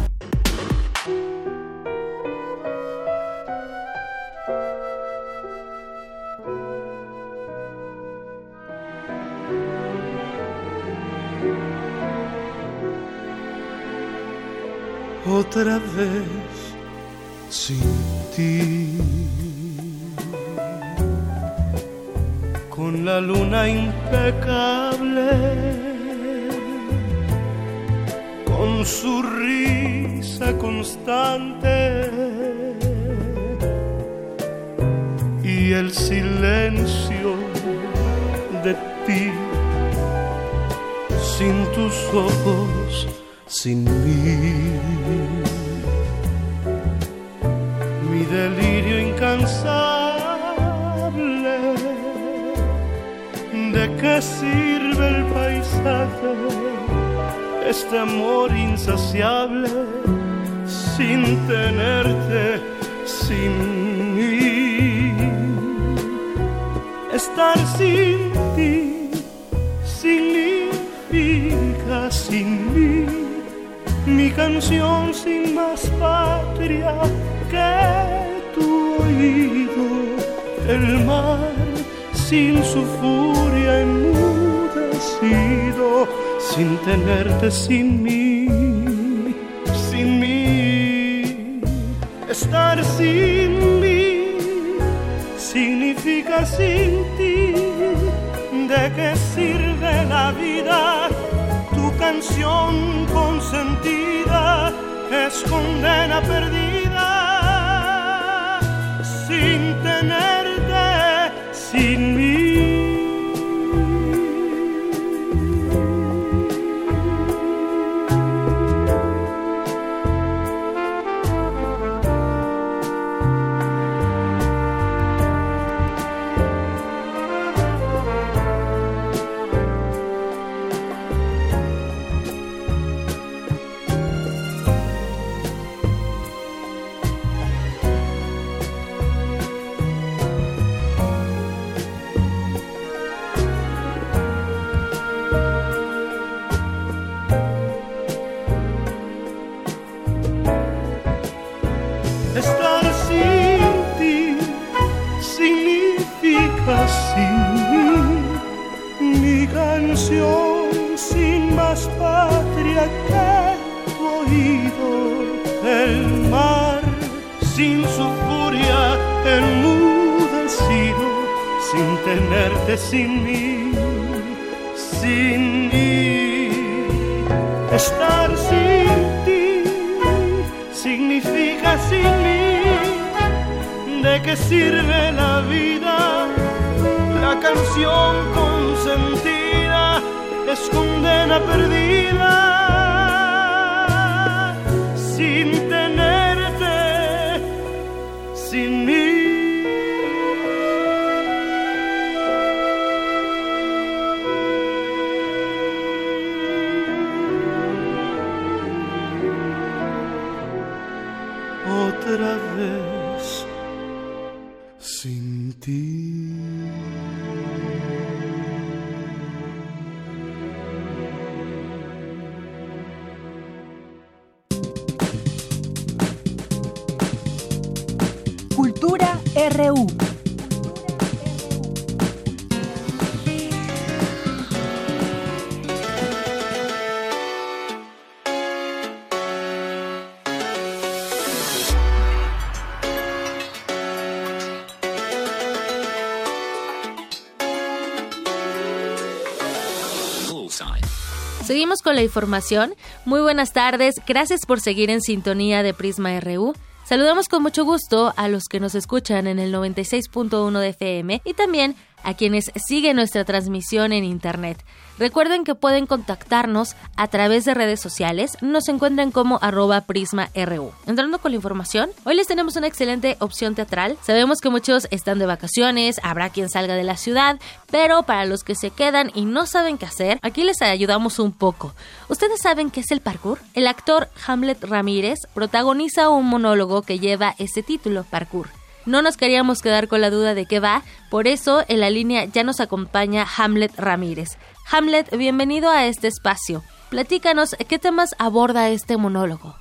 La información. Muy buenas tardes. Gracias por seguir en sintonía de Prisma RU. Saludamos con mucho gusto a los que nos escuchan en el 96.1 de FM y también a quienes siguen nuestra transmisión en Internet. Recuerden que pueden contactarnos a través de redes sociales. Nos encuentran como arroba prisma.ru. Entrando con la información, hoy les tenemos una excelente opción teatral. Sabemos que muchos están de vacaciones, habrá quien salga de la ciudad, pero para los que se quedan y no saben qué hacer, aquí les ayudamos un poco. ¿Ustedes saben qué es el parkour? El actor Hamlet Ramírez protagoniza un monólogo que lleva ese título, parkour. No nos queríamos quedar con la duda de qué va, por eso en la línea ya nos acompaña Hamlet Ramírez. Hamlet, bienvenido a este espacio. Platícanos, ¿qué temas aborda este monólogo?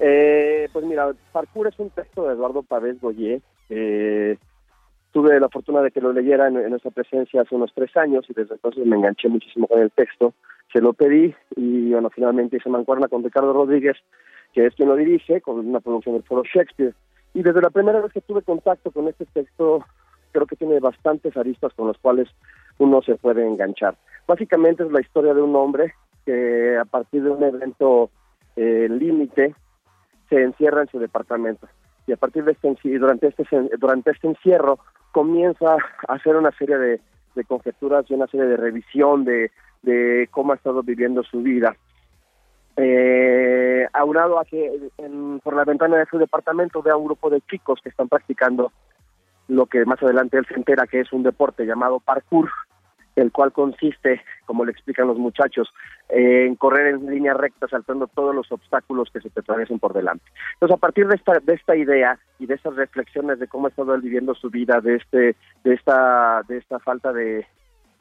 Eh, pues mira, Parkour es un texto de Eduardo Pavés Goyer. Eh, tuve la fortuna de que lo leyera en, nuestra presencia hace unos tres años y desde entonces me enganché muchísimo con el texto. Se lo pedí y bueno, finalmente hice mancuerna con Ricardo Rodríguez, que es quien lo dirige, con una producción del Foro Shakespeare. Y desde la primera vez que tuve contacto con este texto, creo que tiene bastantes aristas con los cuales uno se puede enganchar. Básicamente es la historia de un hombre que a partir de un evento eh, límite se encierra en su departamento y a partir de este durante este durante este encierro comienza a hacer una serie de, conjeturas y una serie de revisión de cómo ha estado viviendo su vida eh, aunado a que por la ventana de su departamento vea un grupo de chicos que están practicando lo que más adelante él se entera que es un deporte llamado parkour, el cual consiste, como le explican los muchachos, en correr en línea recta saltando todos los obstáculos que se te atraviesen por delante. Entonces, a partir de esta, de esta idea y de esas reflexiones de cómo ha estado viviendo su vida, de este, de esta, de esta falta de,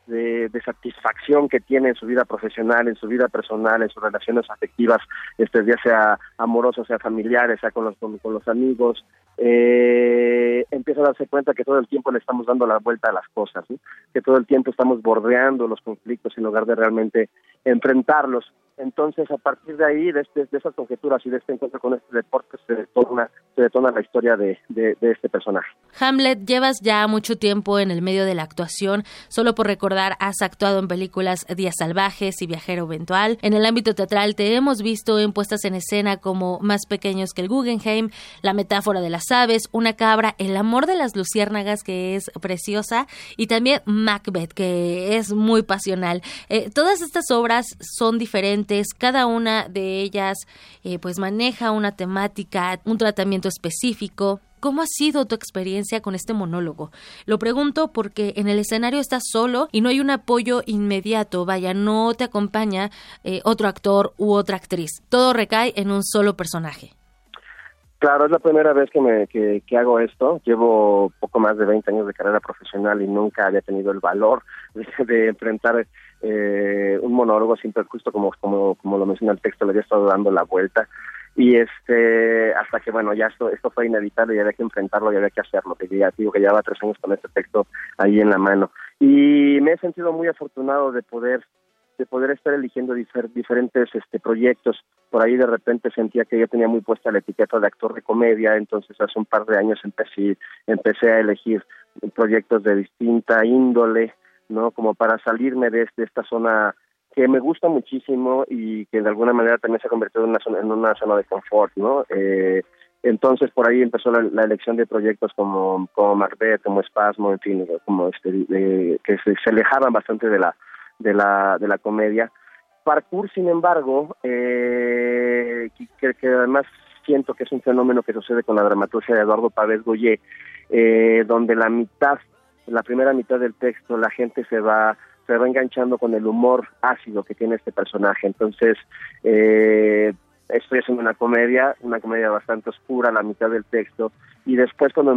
de, satisfacción que tiene en su vida profesional, en su vida personal, en sus relaciones afectivas, este, ya sea amorosas, sea familiares, sea con los, con, los amigos, eh, empieza a darse cuenta que todo el tiempo le estamos dando la vuelta a las cosas, que todo el tiempo estamos bordeando los conflictos en lugar de realmente enfrentarlos. Entonces, a partir de ahí, de, este, de esas conjeturas y de este encuentro con este deporte, se detona, se detona la historia de, de, este personaje. Hamlet, llevas ya mucho tiempo en el medio de la actuación. Solo por recordar, has actuado en películas Días Salvajes y Viajero Eventual. En el ámbito teatral te hemos visto en puestas en escena como Más Pequeños que el Guggenheim, La Metáfora de las Una Cabra, El Amor de las Luciérnagas, que es preciosa, y también Macbeth, que es muy pasional. Eh, todas estas obras son diferentes cada una de ellas eh, pues maneja una temática, un tratamiento específico. ¿Cómo ha sido tu experiencia con este monólogo? Lo pregunto porque en el escenario estás solo y no hay un apoyo inmediato, vaya, no te acompaña eh, otro actor u otra actriz. Todo recae en un solo personaje. Claro, es la primera vez que, me, que, hago esto. Llevo poco más de 20 años de carrera profesional y nunca había tenido el valor de enfrentar eh, un monólogo siempre justo como, como, como lo menciona el texto, le había estado dando la vuelta y este hasta que bueno ya esto esto fue inevitable y había que enfrentarlo y había que hacerlo que ya digo que llevaba tres años con este texto ahí en la mano y me he sentido muy afortunado de poder de poder estar eligiendo diferentes este, proyectos. Por ahí de repente sentía que yo tenía muy puesta la etiqueta de actor de comedia, entonces hace un par de años empecé, empecé a elegir proyectos de distinta índole, ¿no? Como para salirme de, de esta zona que me gusta muchísimo y que de alguna manera también se ha convertido en una zona, en una zona de confort, ¿no? Eh, entonces por ahí empezó la, elección de proyectos como, como Macbeth, como Espasmo, en fin, como este, que se, se, alejaban bastante de la, de la, de la comedia. Parkour, sin embargo, eh, que, que, además siento que es un fenómeno que sucede con la dramaturgia de Eduardo Pavés Goyé, eh, donde la mitad, la primera mitad del texto, la gente se va se va enganchando con el humor ácido que tiene este personaje. Entonces, eh, estoy haciendo una comedia, una comedia bastante oscura, la mitad del texto, y después cuando,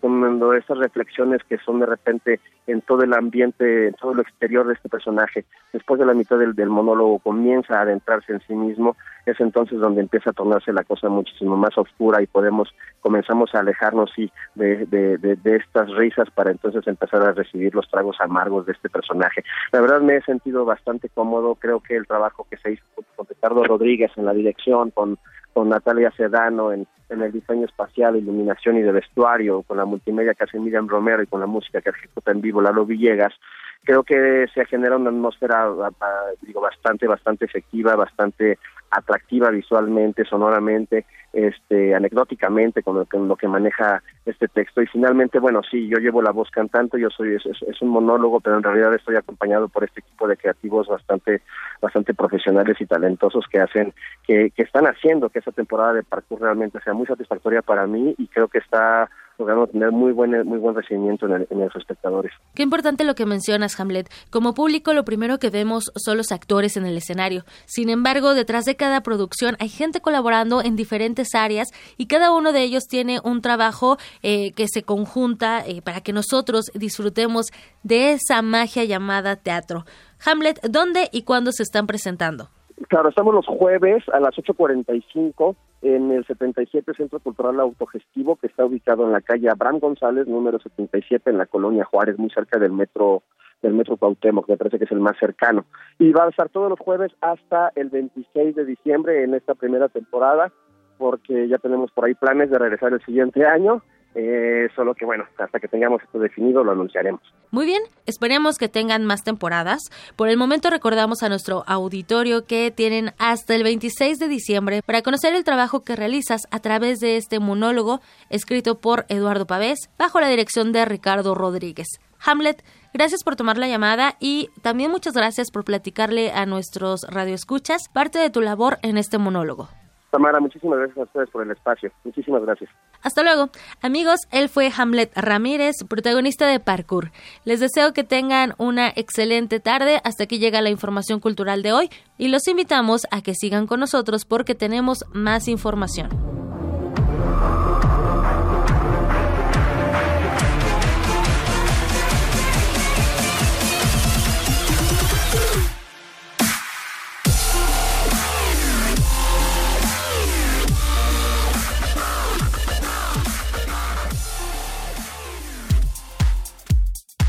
cuando estas reflexiones que son de repente en todo el ambiente, en todo lo exterior de este personaje, después de la mitad del, monólogo comienza a adentrarse en sí mismo, es entonces donde empieza a tornarse la cosa muchísimo más oscura y podemos, comenzamos a alejarnos sí, de, de, de, estas risas para entonces empezar a recibir los tragos amargos de este personaje. La verdad me he sentido bastante cómodo, creo que el trabajo que se hizo con Ricardo Rodríguez en la dirección, con con Natalia Sedano en, en el diseño espacial, iluminación y de vestuario, con la multimedia que hace Miriam Romero y con la música que ejecuta en vivo Lalo Villegas, creo que se genera una atmósfera digo bastante bastante efectiva bastante atractiva visualmente sonoramente este anecdóticamente con lo, que, maneja este texto. Y finalmente bueno sí yo llevo la voz cantante yo soy es, un monólogo pero en realidad estoy acompañado por este equipo de creativos bastante bastante profesionales y talentosos que hacen que, que están haciendo que esa temporada de parkour realmente sea muy satisfactoria para mí y creo que está tener muy buen, muy buen recibimiento en, en, los espectadores. Qué importante lo que mencionas, Hamlet. Como público, lo primero que vemos son los actores en el escenario. Sin embargo, detrás de cada producción hay gente colaborando en diferentes áreas y cada uno de ellos tiene un trabajo eh, que se conjunta eh, para que nosotros disfrutemos de esa magia llamada teatro. Hamlet, ¿dónde y cuándo se están presentando? Claro, estamos los jueves a las 8.45 en el 77 Centro Cultural Autogestivo, que está ubicado en la calle Abraham González, número 77, en la colonia Juárez, muy cerca del metro del metro Cuauhtémoc, me parece que es el más cercano. Y va a estar todos los jueves hasta el 26 de diciembre en esta primera temporada, porque ya tenemos por ahí planes de regresar el siguiente año eh, solo que bueno, hasta que tengamos esto definido lo anunciaremos. Muy bien, esperemos que tengan más temporadas. Por el momento recordamos a nuestro auditorio que tienen hasta el 26 de diciembre para conocer el trabajo que realizas a través de este monólogo escrito por Eduardo Pavés bajo la dirección de Ricardo Rodríguez. Hamlet, gracias por tomar la llamada y también muchas gracias por platicarle a nuestros radioescuchas parte de tu labor en este monólogo. Tamara, muchísimas gracias a ustedes por el espacio. Muchísimas gracias. Hasta luego. Amigos, él fue Hamlet Ramírez, protagonista de Parkour. Les deseo que tengan una excelente tarde hasta que llega la información cultural de hoy y los invitamos a que sigan con nosotros porque tenemos más información.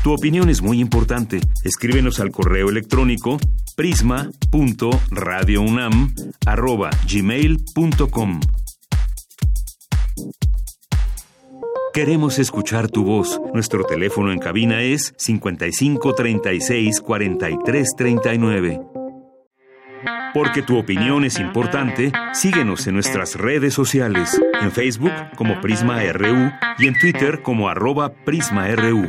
Tu opinión es muy importante. Escríbenos al correo electrónico prisma.radiounam@gmail.com. Queremos escuchar tu voz. Nuestro teléfono en cabina es 55 36 43 39. Porque tu opinión es importante, síguenos en nuestras redes sociales, en Facebook como Prisma RU y en Twitter como arroba PrismaRU.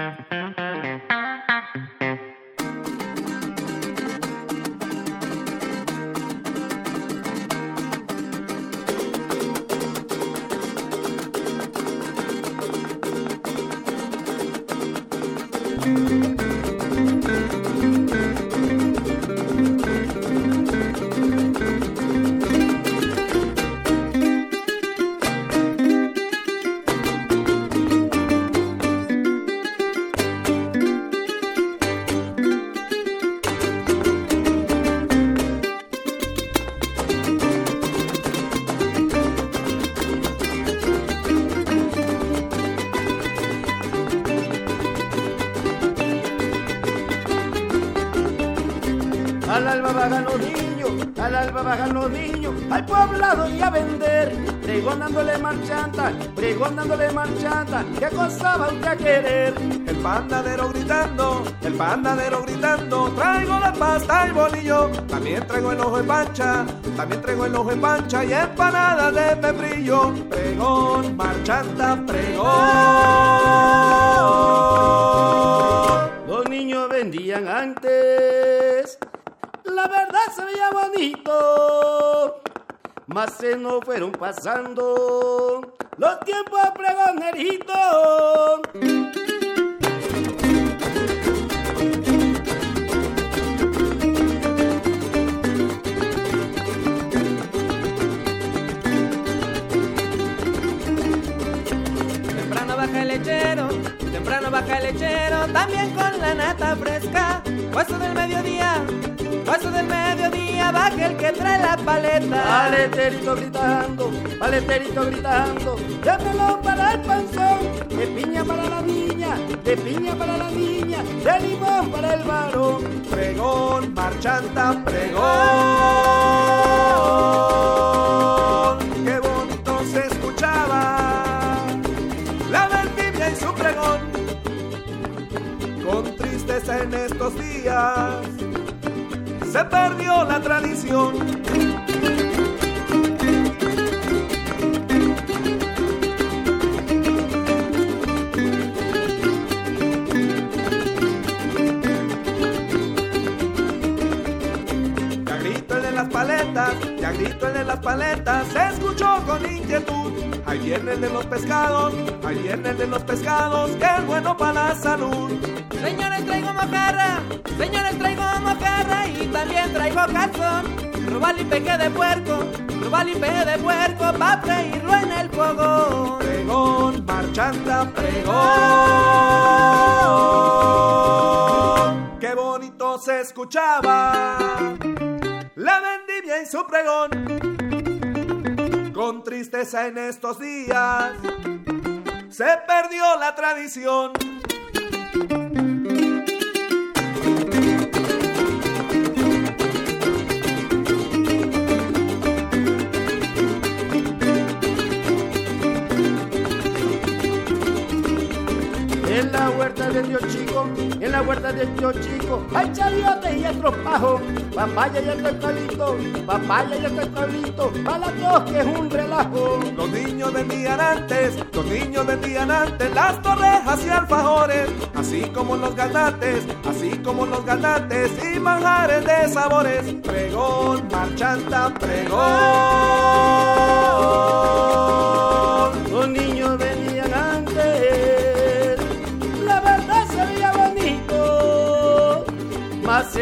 Panadero gritando, el panadero gritando, traigo la pasta y bolillo, también traigo el ojo de pancha, también traigo el ojo de pancha y empanada de membrillo, pregón, marchanta, pregón. Los niños vendían antes la verdad se veía bonito. Mas se nos fueron pasando los tiempos pregoneritos. Baja lechero, también con la nata fresca, puesto del mediodía Paso del mediodía baja el que trae la paleta. Paleterito gritando, paleterito gritando. De melón para el panzón, de piña para la niña, de piña para la niña, de limón para el varón. Pregón, marchanta, pregón. Se perdió la tradición. Ya grito de las paletas, ya grito el de las paletas, se escuchó con inquietud. Ahí viene el de los pescados, ahí viene el de los pescados, que es bueno para la salud. Señores, traigo mojarra, señores, traigo mojarra y también traigo calzón. Robal y peque de puerco, robal y peque de puerco, pa' freírlo en el fuego. Pregón, marchanta, pregón. Qué bonito se escuchaba la vendimia y su pregón. Con tristeza en estos días se perdió la tradición. En la huerta de Dios en la huerta de Dios chico, hay chaviote y estropajo, papaya y el pescadito, papaya y el pescadito, para todos que es un relajo. Los niños vendían antes, los niños vendían antes las torrejas y alfajores, así como los ganates, así como los ganates y manjares de sabores. Pregón, marchanta, pregón.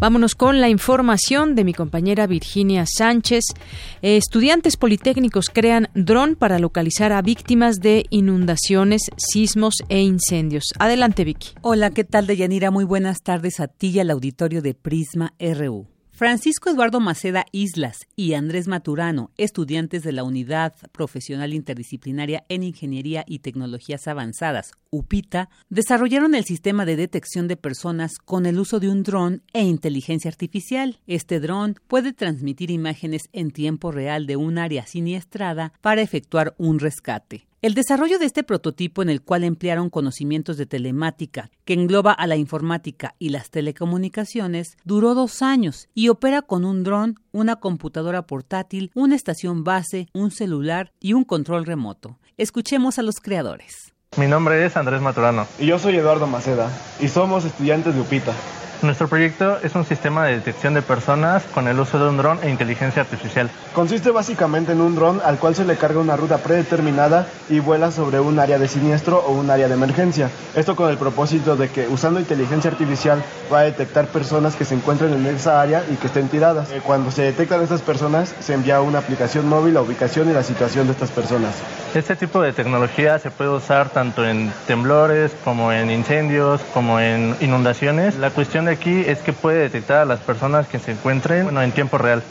Vámonos con la información de mi compañera Virginia Sánchez. Eh, estudiantes politécnicos crean dron para localizar a víctimas de inundaciones, sismos e incendios. Adelante, Vicky. Hola, ¿qué tal, Deyanira? Muy buenas tardes a ti y al auditorio de Prisma RU. Francisco Eduardo Maceda Islas y Andrés Maturano, estudiantes de la Unidad Profesional Interdisciplinaria en Ingeniería y Tecnologías Avanzadas, UPITA, desarrollaron el sistema de detección de personas con el uso de un dron e inteligencia artificial. Este dron puede transmitir imágenes en tiempo real de un área siniestrada para efectuar un rescate. El desarrollo de este prototipo en el cual emplearon conocimientos de telemática, que engloba a la informática y las telecomunicaciones, duró dos años y opera con un dron, una computadora portátil, una estación base, un celular y un control remoto. Escuchemos a los creadores. Mi nombre es Andrés Maturano. Y yo soy Eduardo Maceda, y somos estudiantes de UPITA. Nuestro proyecto es un sistema de detección de personas con el uso de un dron e inteligencia artificial. Consiste básicamente en un dron al cual se le carga una ruta predeterminada y vuela sobre un área de siniestro o un área de emergencia. Esto con el propósito de que usando inteligencia artificial va a detectar personas que se encuentren en esa área y que estén tiradas. Eh, cuando se detectan estas personas se envía una aplicación móvil, la ubicación y la situación de estas personas. Este tipo de tecnología se puede usar tanto en temblores como en incendios, como en inundaciones. La cuestión de aquí es que puede detectar a las personas que se encuentren bueno, en tiempo real.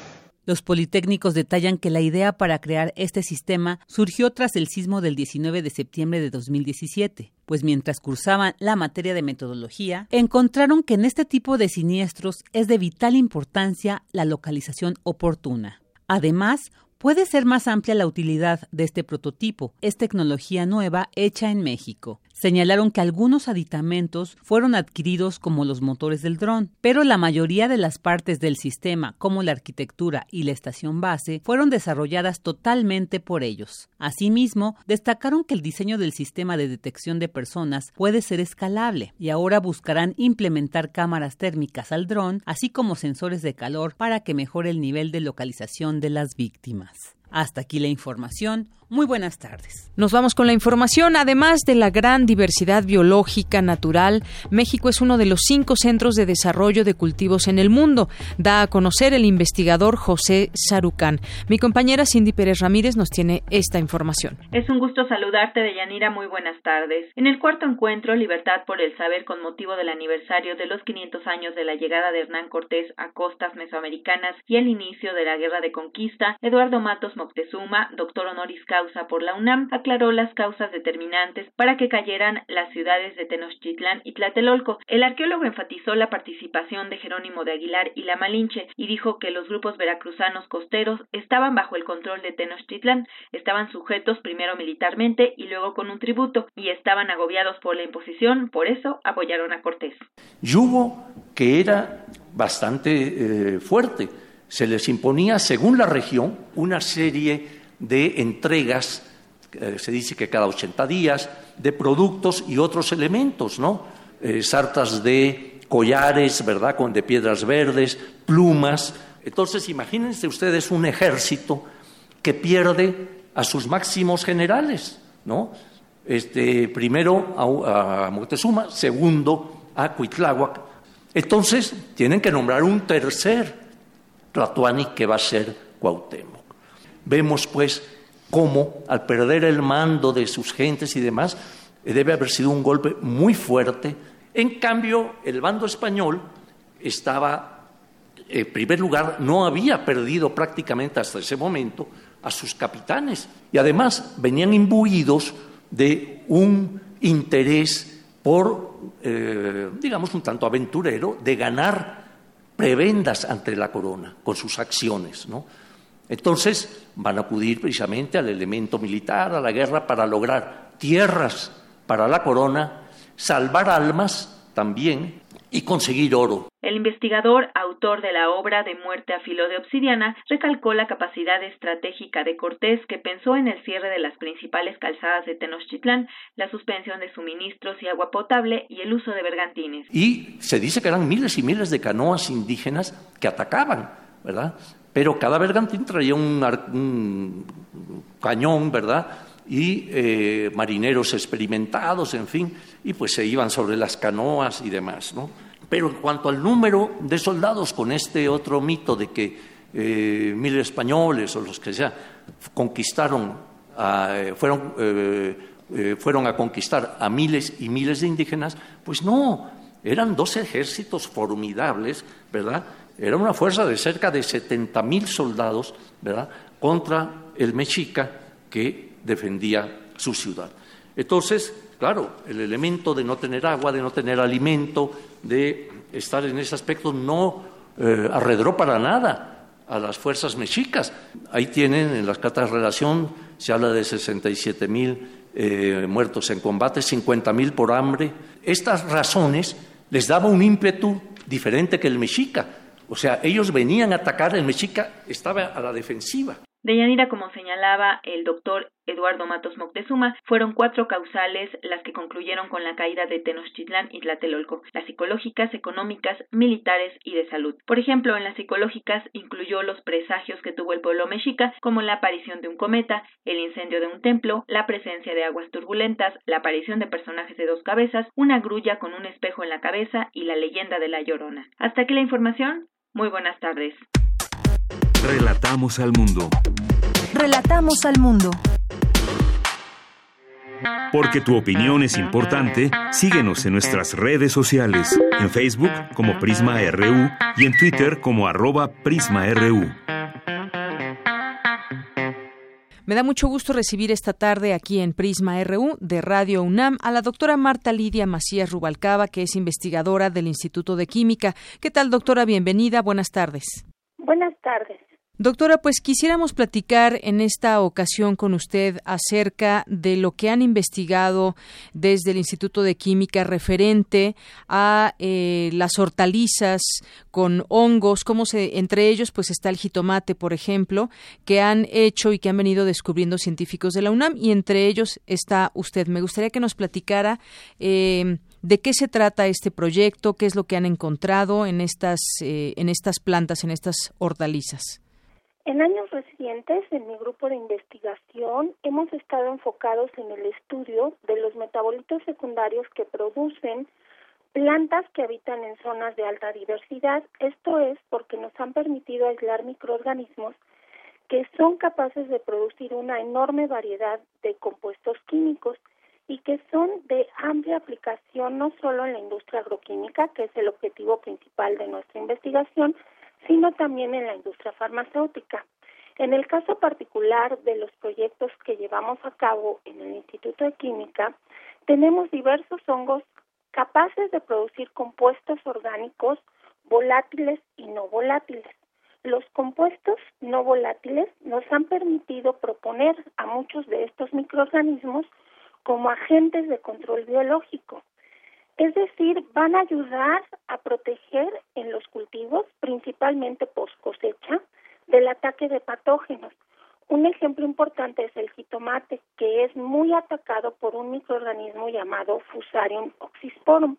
Los politécnicos detallan que la idea para crear este sistema surgió tras el sismo del 19 de septiembre de 2017, pues mientras cursaban la materia de metodología, encontraron que en este tipo de siniestros es de vital importancia la localización oportuna. Además, Puede ser más amplia la utilidad de este prototipo. Es tecnología nueva hecha en México. Señalaron que algunos aditamentos fueron adquiridos como los motores del dron, pero la mayoría de las partes del sistema, como la arquitectura y la estación base, fueron desarrolladas totalmente por ellos. Asimismo, destacaron que el diseño del sistema de detección de personas puede ser escalable y ahora buscarán implementar cámaras térmicas al dron, así como sensores de calor para que mejore el nivel de localización de las víctimas. Hasta aquí la información. Muy buenas tardes. Nos vamos con la información. Además de la gran diversidad biológica natural, México es uno de los cinco centros de desarrollo de cultivos en el mundo. Da a conocer el investigador José Sarucán. Mi compañera Cindy Pérez Ramírez nos tiene esta información. Es un gusto saludarte, Deyanira. Muy buenas tardes. En el cuarto encuentro, Libertad por el Saber, con motivo del aniversario de los 500 años de la llegada de Hernán Cortés a costas mesoamericanas y el inicio de la Guerra de Conquista, Eduardo Matos Moctezuma, doctor honoris causa por la UNAM, aclaró las causas determinantes para que cayeran las ciudades de Tenochtitlán y Tlatelolco. El arqueólogo enfatizó la participación de Jerónimo de Aguilar y la Malinche y dijo que los grupos veracruzanos costeros estaban bajo el control de Tenochtitlán, estaban sujetos primero militarmente y luego con un tributo y estaban agobiados por la imposición, por eso apoyaron a Cortés. Yugo que era bastante eh, fuerte. Se les imponía, según la región, una serie de entregas, eh, se dice que cada 80 días, de productos y otros elementos, ¿no? Eh, sartas de collares, ¿verdad?, con de piedras verdes, plumas. Entonces, imagínense ustedes un ejército que pierde a sus máximos generales, ¿no? Este, primero a, Moctezuma, segundo a Cuitláhuac. Entonces, tienen que nombrar un tercer Tlatuani que va a ser Cuauhtémoc. Vemos pues cómo al perder el mando de sus gentes y demás, eh, debe haber sido un golpe muy fuerte. En cambio, el bando español estaba, en primer lugar, no había perdido prácticamente hasta ese momento a sus capitanes y además venían imbuidos de un interés por, eh, digamos, un tanto aventurero de ganar prebendas ante la corona con sus acciones, ¿no? Entonces van a acudir precisamente al elemento militar, a la guerra, para lograr tierras para la corona, salvar almas también y conseguir oro. El investigador, autor de la obra de Muerte a filo de obsidiana, recalcó la capacidad estratégica de Cortés que pensó en el cierre de las principales calzadas de Tenochtitlán, la suspensión de suministros y agua potable y el uso de bergantines. Y se dice que eran miles y miles de canoas indígenas que atacaban, ¿verdad? Pero cada bergantín traía un, cañón, ¿verdad? Y eh, marineros experimentados, en fin, y pues se iban sobre las canoas y demás, ¿no? Pero en cuanto al número de soldados, con este otro mito de que eh, mil españoles o los que sea conquistaron, eh, fueron, fueron a conquistar a miles y miles de indígenas, pues no, eran dos ejércitos formidables, ¿verdad? Era una fuerza de cerca de 70.000 soldados, ¿verdad?, contra el mexica que defendía su ciudad. Entonces, claro, el elemento de no tener agua, de no tener alimento, de estar en ese aspecto no eh, arredró para nada a las fuerzas mexicas. Ahí tienen en las cartas de relación, se habla de 67 mil eh, muertos en combate, 50 mil por hambre. Estas razones les daba un ímpetu diferente que el mexica. O sea, ellos venían a atacar, el mexica estaba a la defensiva. Deyanira, como señalaba el doctor Eduardo Matos Moctezuma, fueron cuatro causales las que concluyeron con la caída de Tenochtitlán y Tlatelolco, las psicológicas, económicas, militares y de salud. Por ejemplo, en las psicológicas incluyó los presagios que tuvo el pueblo mexica, como la aparición de un cometa, el incendio de un templo, la presencia de aguas turbulentas, la aparición de personajes de dos cabezas, una grulla con un espejo en la cabeza y la leyenda de la Llorona. Hasta aquí la información. Muy buenas tardes. Relatamos al mundo. Relatamos al mundo. Porque tu opinión es importante, síguenos en nuestras redes sociales, en Facebook como Prisma RU y en Twitter como arroba PrismaRU. Me da mucho gusto recibir esta tarde aquí en Prisma RU de Radio UNAM a la doctora Marta Lidia Macías Rubalcaba, que es investigadora del Instituto de Química. ¿Qué tal, doctora? Bienvenida. Buenas tardes. Buenas tardes. Doctora, pues quisiéramos platicar en esta ocasión con usted acerca de lo que han investigado desde el Instituto de Química referente a eh, las hortalizas con hongos, cómo se, entre ellos pues está el jitomate, por ejemplo, que han hecho y que han venido descubriendo científicos de la UNAM y entre ellos está usted. Me gustaría que nos platicara eh, de qué se trata este proyecto, qué es lo que han encontrado en estas, eh, en estas plantas, en estas hortalizas. En años recientes, en mi grupo de investigación, hemos estado enfocados en el estudio de los metabolitos secundarios que producen plantas que habitan en zonas de alta diversidad. Esto es porque nos han permitido aislar microorganismos que son capaces de producir una enorme variedad de compuestos químicos y que son de amplia aplicación no solo en la industria agroquímica, que es el objetivo principal de nuestra investigación, sino también en la industria farmacéutica. En el caso particular de los proyectos que llevamos a cabo en el Instituto de Química, tenemos diversos hongos capaces de producir compuestos orgánicos volátiles y no volátiles. Los compuestos no volátiles nos han permitido proponer a muchos de estos microorganismos como agentes de control biológico. Es decir, van a ayudar a proteger en los cultivos, principalmente post cosecha, del ataque de patógenos. Un ejemplo importante es el jitomate, que es muy atacado por un microorganismo llamado Fusarium oxysporum.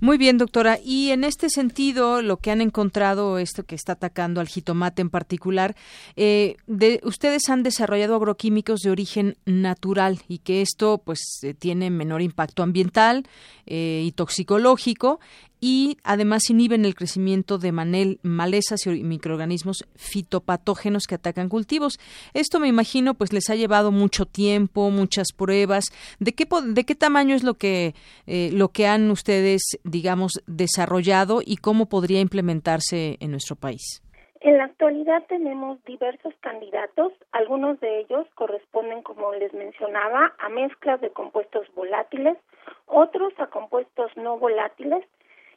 Muy bien, doctora. Y en este sentido, lo que han encontrado, esto que está atacando al jitomate en particular, eh, de, ustedes han desarrollado agroquímicos de origen natural y que esto, pues, eh, tiene menor impacto ambiental eh, y toxicológico y además inhiben el crecimiento de manel, malezas y microorganismos fitopatógenos que atacan cultivos. Esto me imagino pues les ha llevado mucho tiempo, muchas pruebas. ¿De qué, de qué tamaño es lo que, eh, lo que han ustedes, digamos, desarrollado y cómo podría implementarse en nuestro país? En la actualidad tenemos diversos candidatos, algunos de ellos corresponden, como les mencionaba, a mezclas de compuestos volátiles, otros a compuestos no volátiles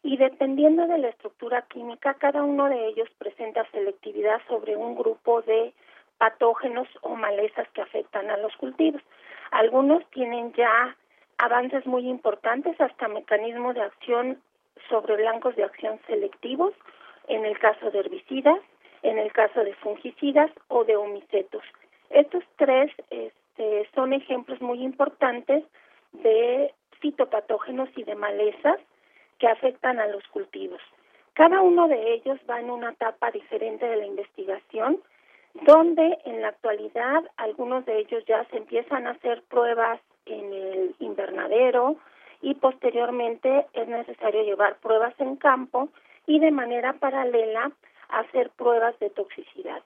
y dependiendo de la estructura química, cada uno de ellos presenta selectividad sobre un grupo de patógenos o malezas que afectan a los cultivos. Algunos tienen ya avances muy importantes hasta mecanismos de acción sobre blancos de acción selectivos, en el caso de herbicidas, en el caso de fungicidas o de homicetos. Estos tres este, son ejemplos muy importantes de fitopatógenos y de malezas que afectan a los cultivos. Cada uno de ellos va en una etapa diferente de la investigación, donde en la actualidad algunos de ellos ya se empiezan a hacer pruebas en el invernadero y posteriormente es necesario llevar pruebas en campo y de manera paralela hacer pruebas de toxicidad.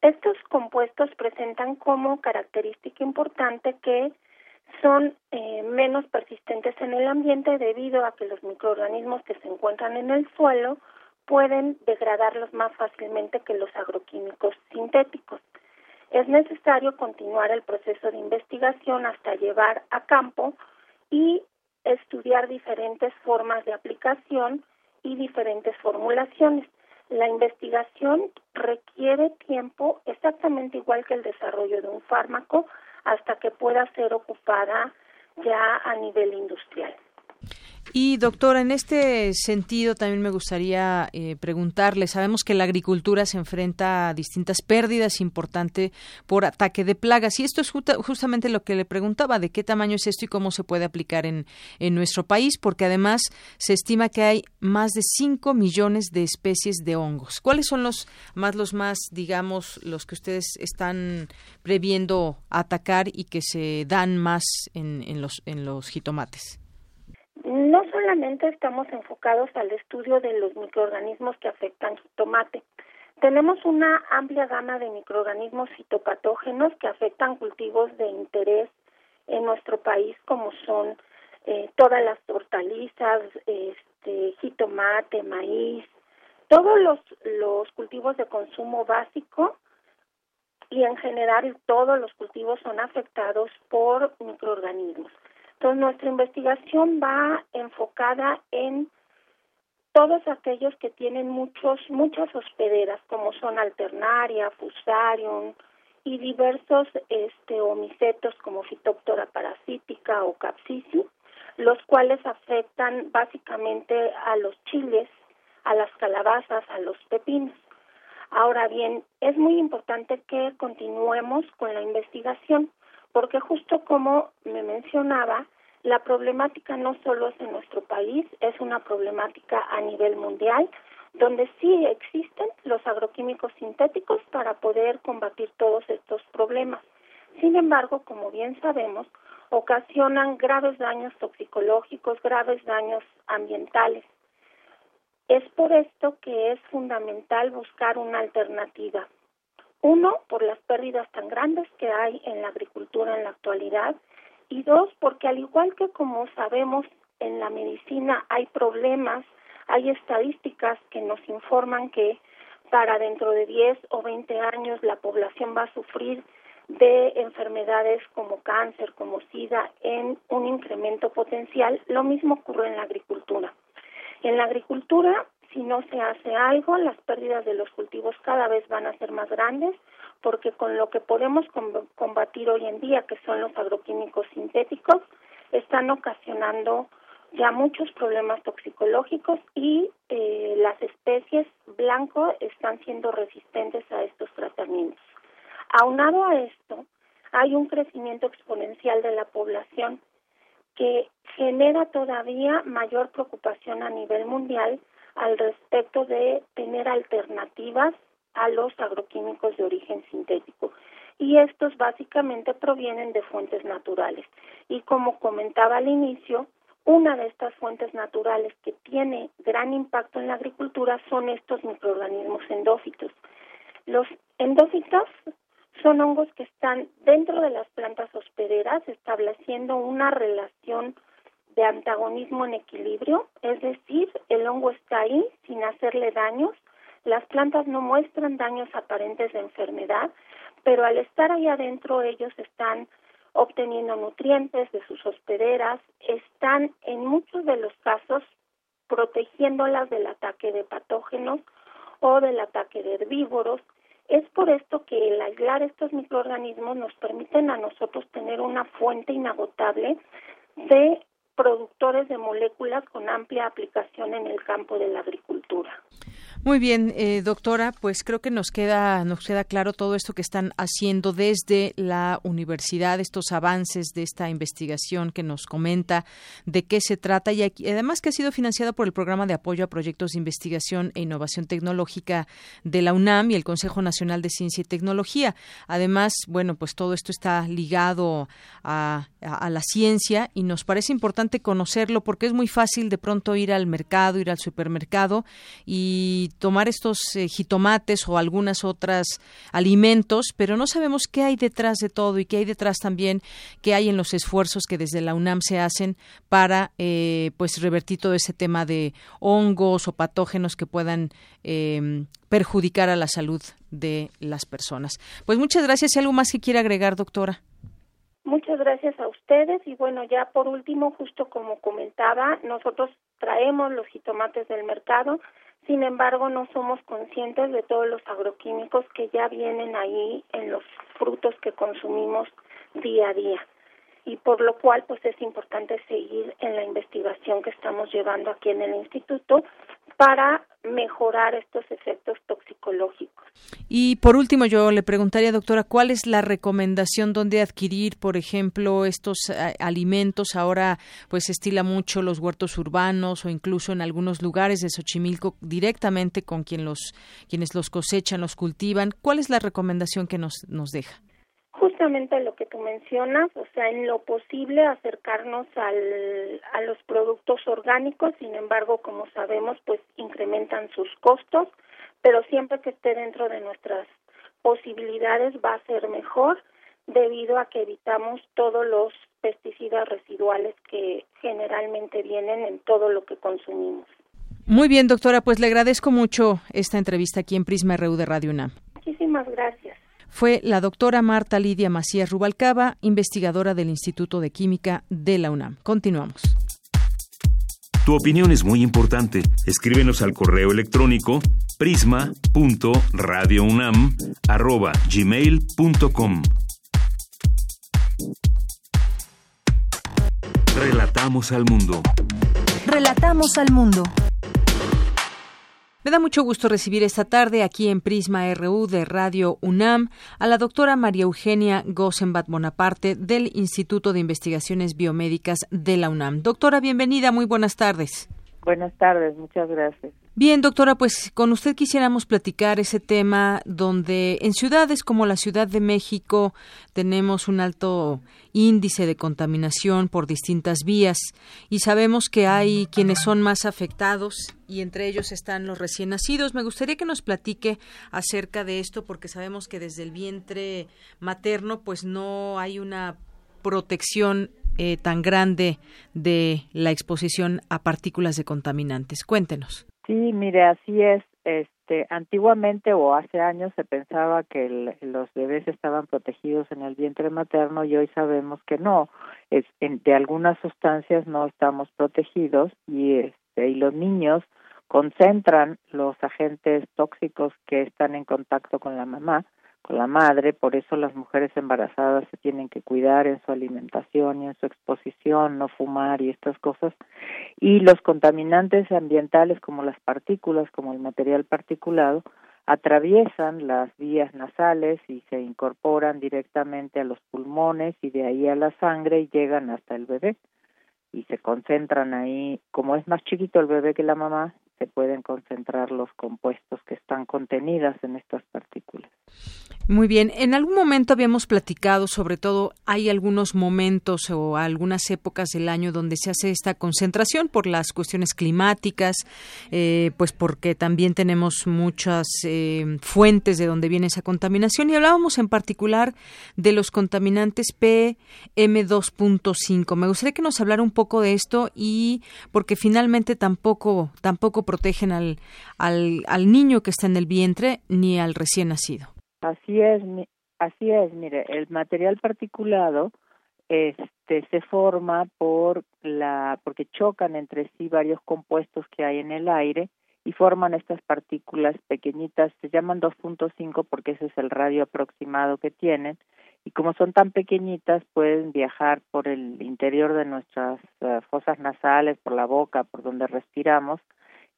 Estos compuestos presentan como característica importante que son eh, menos persistentes en el ambiente debido a que los microorganismos que se encuentran en el suelo pueden degradarlos más fácilmente que los agroquímicos sintéticos. Es necesario continuar el proceso de investigación hasta llevar a campo y estudiar diferentes formas de aplicación y diferentes formulaciones. La investigación requiere tiempo exactamente igual que el desarrollo de un fármaco, hasta que pueda ser ocupada ya a nivel industrial. Y doctora, en este sentido también me gustaría eh, preguntarle, sabemos que la agricultura se enfrenta a distintas pérdidas importantes por ataque de plagas y esto es justamente lo que le preguntaba, de qué tamaño es esto y cómo se puede aplicar en, en nuestro país, porque además se estima que hay más de 5 millones de especies de hongos. ¿Cuáles son los más, los más, digamos, los que ustedes están previendo atacar y que se dan más en, en los, en los jitomates? No solamente estamos enfocados al estudio de los microorganismos que afectan tomate. Tenemos una amplia gama de microorganismos fitopatógenos que afectan cultivos de interés en nuestro país, como son eh, todas las hortalizas, este, jitomate, maíz, todos los cultivos de consumo básico y en general todos los cultivos son afectados por microorganismos. Entonces, nuestra investigación va enfocada en todos aquellos que tienen muchos, muchas hospederas, como son Alternaria, Fusarium y diversos este, homicetos como Phytophthora parasítica o Capsicum, los cuales afectan básicamente a los chiles, a las calabazas, a los pepinos. Ahora bien, es muy importante que continuemos con la investigación porque justo como me mencionaba, la problemática no solo es en nuestro país, es una problemática a nivel mundial, donde sí existen los agroquímicos sintéticos para poder combatir todos estos problemas. Sin embargo, como bien sabemos, ocasionan graves daños toxicológicos, graves daños ambientales. Es por esto que es fundamental buscar una alternativa. Uno, por las pérdidas tan grandes que hay en la agricultura en la actualidad y dos, porque al igual que como sabemos en la medicina hay problemas, hay estadísticas que nos informan que para dentro de 10 o 20 años la población va a sufrir de enfermedades como cáncer, como SIDA, en un incremento potencial. Lo mismo ocurre en la agricultura. En la agricultura si no se hace algo, las pérdidas de los cultivos cada vez van a ser más grandes, porque con lo que podemos combatir hoy en día, que son los agroquímicos sintéticos, están ocasionando ya muchos problemas toxicológicos y eh, las especies blanco están siendo resistentes a estos tratamientos. Aunado a esto, hay un crecimiento exponencial de la población que genera todavía mayor preocupación a nivel mundial al respecto de tener alternativas a los agroquímicos de origen sintético. Y estos básicamente provienen de fuentes naturales. Y como comentaba al inicio, una de estas fuentes naturales que tiene gran impacto en la agricultura son estos microorganismos endófitos. Los endófitos son hongos que están dentro de las plantas hospederas estableciendo una relación de antagonismo en equilibrio, es decir, el hongo está ahí sin hacerle daños, las plantas no muestran daños aparentes de enfermedad, pero al estar ahí adentro ellos están obteniendo nutrientes de sus hospederas, están en muchos de los casos protegiéndolas del ataque de patógenos o del ataque de herbívoros. Es por esto que el aislar estos microorganismos nos permiten a nosotros tener una fuente inagotable de productores de moléculas con amplia aplicación en el campo de la agricultura. Muy bien, eh, doctora, pues creo que nos queda nos queda claro todo esto que están haciendo desde la universidad, estos avances de esta investigación que nos comenta de qué se trata y además que ha sido financiada por el programa de apoyo a proyectos de investigación e innovación tecnológica de la UNAM y el Consejo Nacional de Ciencia y Tecnología. Además, bueno, pues todo esto está ligado a la ciencia y nos parece importante conocerlo porque es muy fácil de pronto ir al mercado, ir al supermercado y tomar estos eh, jitomates o algunas otras alimentos, pero no sabemos qué hay detrás de todo y qué hay detrás también, qué hay en los esfuerzos que desde la UNAM se hacen para eh, pues revertir todo ese tema de hongos o patógenos que puedan em, perjudicar a la salud de las personas. Pues muchas gracias. ¿Y algo más que quiera agregar, doctora? Muchas gracias a ustedes y bueno, ya por último, justo como comentaba, nosotros traemos los jitomates del mercado, sin embargo, no somos conscientes de todos los agroquímicos que ya vienen ahí en los frutos que consumimos día a día. Y por lo cual pues es importante seguir en la investigación que estamos llevando aquí en el instituto para mejorar estos efectos toxicológicos. Y por último, yo le preguntaría, doctora, ¿cuál es la recomendación donde adquirir, por ejemplo, estos eh, alimentos? Ahora, pues se estila mucho los huertos urbanos o incluso en algunos lugares de Xochimilco directamente con quien los, quienes los cosechan, los cultivan. ¿Cuál es la recomendación que nos, nos deja? Justamente lo que tú mencionas, o sea, en lo posible acercarnos al, a los productos orgánicos, sin embargo, como sabemos, pues incrementan sus costos, pero siempre que esté dentro de nuestras posibilidades va a ser mejor debido a que evitamos todos los pesticidas residuales que generalmente vienen en todo lo que consumimos. Muy bien, doctora, pues le agradezco mucho esta entrevista aquí en Prisma RU de Radio UNAM. Muchísimas gracias fue la doctora Marta Lidia Macías Rubalcaba, investigadora del Instituto de Química de la UNAM. Continuamos. Tu opinión es muy importante. Escríbenos al correo electrónico prisma.radiounam@gmail.com. Relatamos al mundo. Relatamos al mundo. Me da mucho gusto recibir esta tarde aquí en Prisma RU de Radio UNAM a la doctora María Eugenia Gossenbat Bonaparte del Instituto de Investigaciones Biomédicas de la UNAM. Doctora, bienvenida, muy buenas tardes. Buenas tardes, muchas gracias. Bien, doctora, pues con usted quisiéramos platicar ese tema donde en ciudades como la Ciudad de México tenemos un alto índice de contaminación por distintas vías y sabemos que hay quienes son más afectados y entre ellos están los recién nacidos. Me gustaría que nos platique acerca de esto porque sabemos que desde el vientre materno pues no hay una protección eh, tan grande de la exposición a partículas de contaminantes. Cuéntenos. Sí, mire, así es. Este, antiguamente o hace años se pensaba que los bebés estaban protegidos en el vientre materno y hoy sabemos que no. Es, de algunas sustancias no estamos protegidos y, este, y los niños concentran los agentes tóxicos que están en contacto con la mamá con la madre, por eso las mujeres embarazadas se tienen que cuidar en su alimentación y en su exposición, no fumar y estas cosas. Y los contaminantes ambientales como las partículas, como el material particulado, atraviesan las vías nasales y se incorporan directamente a los pulmones y de ahí a la sangre y llegan hasta el bebé y se concentran ahí, como es más chiquito el bebé que la mamá, se pueden concentrar los compuestos que están contenidas en estas partículas. Muy bien, en algún momento habíamos platicado, sobre todo hay algunos momentos o algunas épocas del año donde se hace esta concentración por las cuestiones climáticas, eh, pues porque también tenemos muchas eh, fuentes de donde viene esa contaminación y hablábamos en particular de los contaminantes PM2.5. Me gustaría que nos hablara un poco de esto y porque finalmente tampoco tampoco protegen al, al, al niño que está en el vientre ni al recién nacido. Así es, así es, mire, el material particulado este se forma por la porque chocan entre sí varios compuestos que hay en el aire y forman estas partículas pequeñitas, se llaman 2.5 porque ese es el radio aproximado que tienen y como son tan pequeñitas pueden viajar por el interior de nuestras eh, fosas nasales, por la boca, por donde respiramos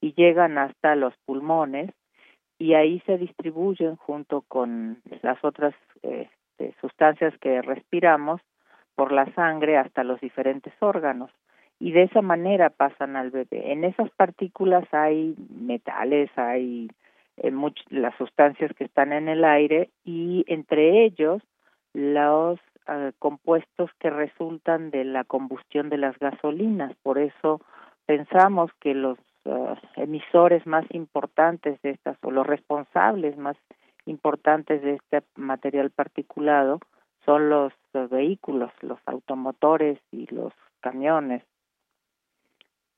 y llegan hasta los pulmones y ahí se distribuyen junto con las otras este, sustancias que respiramos por la sangre hasta los diferentes órganos y de esa manera pasan al bebé. En esas partículas hay metales, hay eh, las sustancias que están en el aire y entre ellos los ah, compuestos que resultan de la combustión de las gasolinas. Por eso pensamos que los uh, emisores más importantes de estas o los responsables más importantes de este material particulado son los, vehículos, los automotores y los camiones.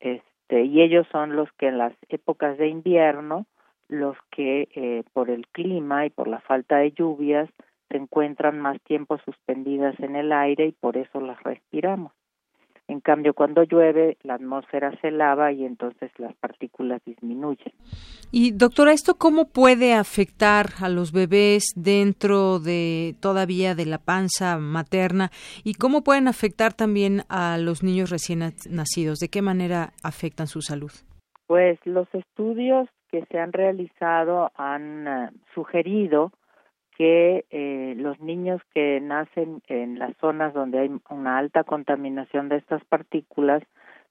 Este, y ellos son los que en las épocas de invierno, los que eh, por el clima y por la falta de lluvias se encuentran más tiempo suspendidas en el aire y por eso las respiramos. En cambio, cuando llueve, la atmósfera se lava y entonces las partículas disminuyen. Y doctora, ¿esto cómo puede afectar a los bebés dentro de todavía de la panza materna y cómo pueden afectar también a los niños recién nacidos? ¿De qué manera afectan su salud? Pues los estudios que se han realizado han eh, sugerido que eh, los niños que nacen en las zonas donde hay una alta contaminación de estas partículas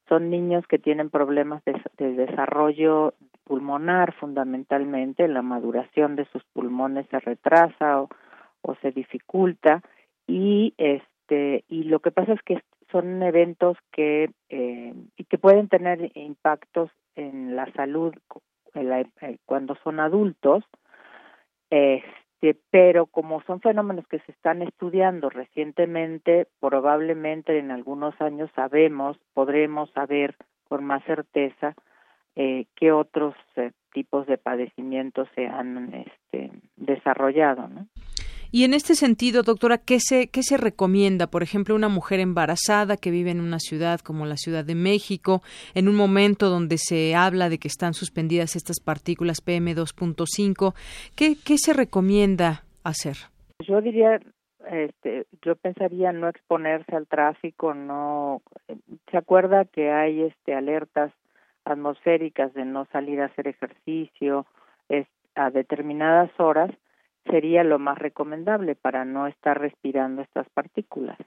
son niños que tienen problemas de, desarrollo pulmonar fundamentalmente, la maduración de sus pulmones se retrasa o, se dificulta. Y este y lo que pasa es que son eventos que eh, y que pueden tener impactos en la salud eh, cuando son adultos este, pero como son fenómenos que se están estudiando recientemente, probablemente en algunos años sabemos, podremos saber con más certeza eh, qué otros eh, tipos de padecimientos se han este, desarrollado, ¿no? Y en este sentido, doctora, ¿qué se, ¿qué se recomienda? Por ejemplo, una mujer embarazada que vive en una ciudad como la Ciudad de México, en un momento donde se habla de que están suspendidas estas partículas PM2.5, ¿qué, ¿qué se recomienda hacer? Yo diría este, yo pensaría no exponerse al tráfico, no se acuerda que hay este alertas atmosféricas de no salir a hacer ejercicio a determinadas horas sería lo más recomendable para no estar respirando estas partículas.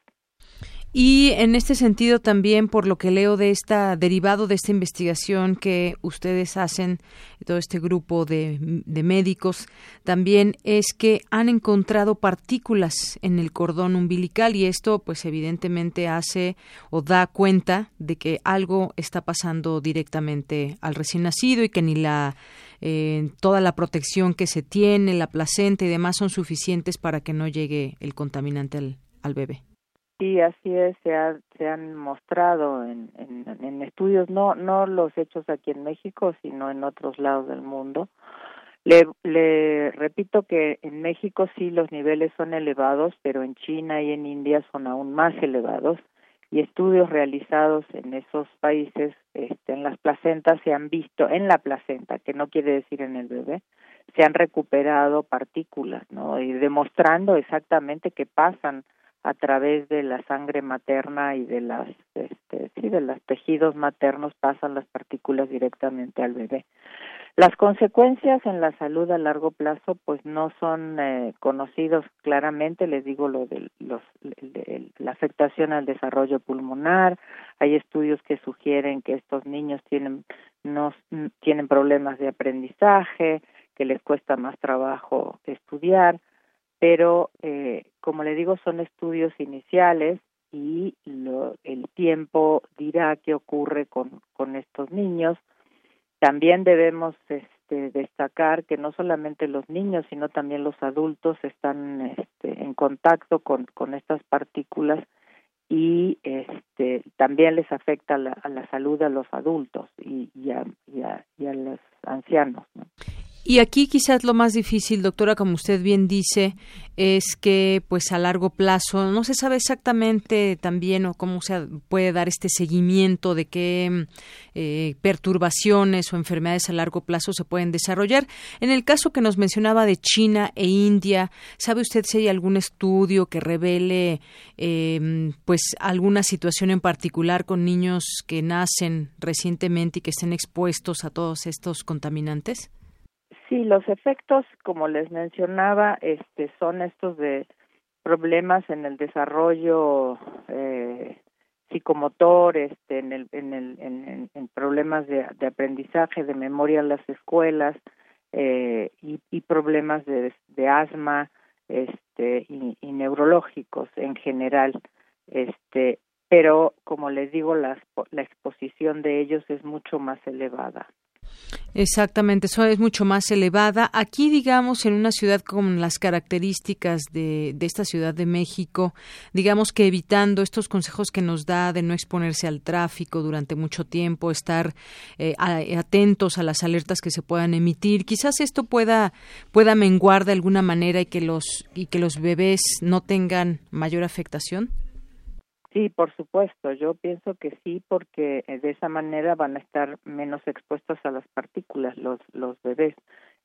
Y en este sentido también, por lo que leo de esta derivado de esta investigación que ustedes hacen, todo este grupo de, médicos, también es que han encontrado partículas en el cordón umbilical y esto, pues evidentemente hace o da cuenta de que algo está pasando directamente al recién nacido y que ni la eh, toda la protección que se tiene, la placenta y demás son suficientes para que no llegue el contaminante al, al bebé. Sí, así es, se, se han mostrado en, estudios, no, no los hechos aquí en México, sino en otros lados del mundo. Le, le repito que en México sí los niveles son elevados, pero en China y en India son aún más elevados y estudios realizados en esos países este, en las placentas se han visto en la placenta que no quiere decir en el bebé se han recuperado partículas no y demostrando exactamente que pasan a través de la sangre materna y de las este, sí de los tejidos maternos pasan las partículas directamente al bebé. Las consecuencias en la salud a largo plazo pues no son eh, conocidos claramente, les digo lo de los, la afectación al desarrollo pulmonar, hay estudios que sugieren que estos niños tienen no tienen problemas de aprendizaje, que les cuesta más trabajo estudiar, pero eh, como le digo son estudios iniciales y lo, el tiempo dirá qué ocurre con, con estos niños también debemos este, destacar que no solamente los niños, sino también los adultos están este, en contacto con, con estas partículas y este, también les afecta a la salud a los adultos y, y, a, y, a, y a los ancianos. ¿no? Y aquí quizás lo más difícil, doctora, como usted bien dice, es que pues a largo plazo no se sabe exactamente también o cómo se puede dar este seguimiento de qué eh, perturbaciones o enfermedades a largo plazo se pueden desarrollar. En el caso que nos mencionaba de China e India, ¿sabe usted si hay algún estudio que revele eh, pues alguna situación en particular con niños que nacen recientemente y que estén expuestos a todos estos contaminantes? Sí, los efectos, como les mencionaba, este, son estos de problemas en el desarrollo eh, psicomotor, este, en, el, en, el, en, en problemas de, de, aprendizaje, de memoria en las escuelas eh, y, y, problemas de, de asma este, y, neurológicos en general. Este, pero, como les digo, la, la exposición de ellos es mucho más elevada. Exactamente, eso es mucho más elevada. Aquí, digamos, en una ciudad con las características de, de, esta Ciudad de México, digamos que evitando estos consejos que nos da de no exponerse al tráfico durante mucho tiempo, estar eh, atentos a las alertas que se puedan emitir, quizás esto pueda, pueda menguar de alguna manera y que los, y que los bebés no tengan mayor afectación. Sí, por supuesto. Yo pienso que sí, porque eh, de esa manera van a estar menos expuestos a las partículas los los bebés.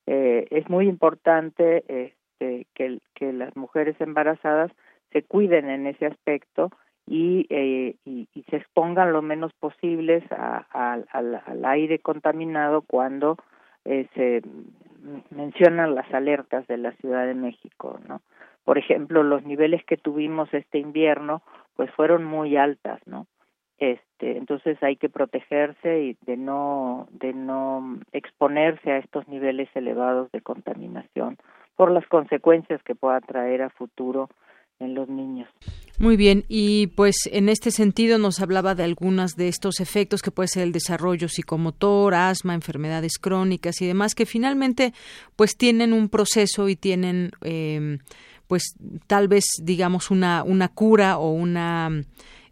Eh, es muy importante este, que, las mujeres embarazadas se cuiden en ese aspecto y, eh, y, se expongan lo menos posibles al, al, aire contaminado cuando eh, se mencionan las alertas de la Ciudad de México, ¿no? Por ejemplo, los niveles que tuvimos este invierno, pues fueron muy altas, ¿no? Este, entonces hay que protegerse y de no de no exponerse a estos niveles elevados de contaminación por las consecuencias que pueda traer a futuro en los niños. Muy bien, y pues en este sentido nos hablaba de algunos de estos efectos que puede ser el desarrollo psicomotor, asma, enfermedades crónicas y demás que finalmente pues tienen un proceso y tienen eh, pues tal vez digamos una una cura o una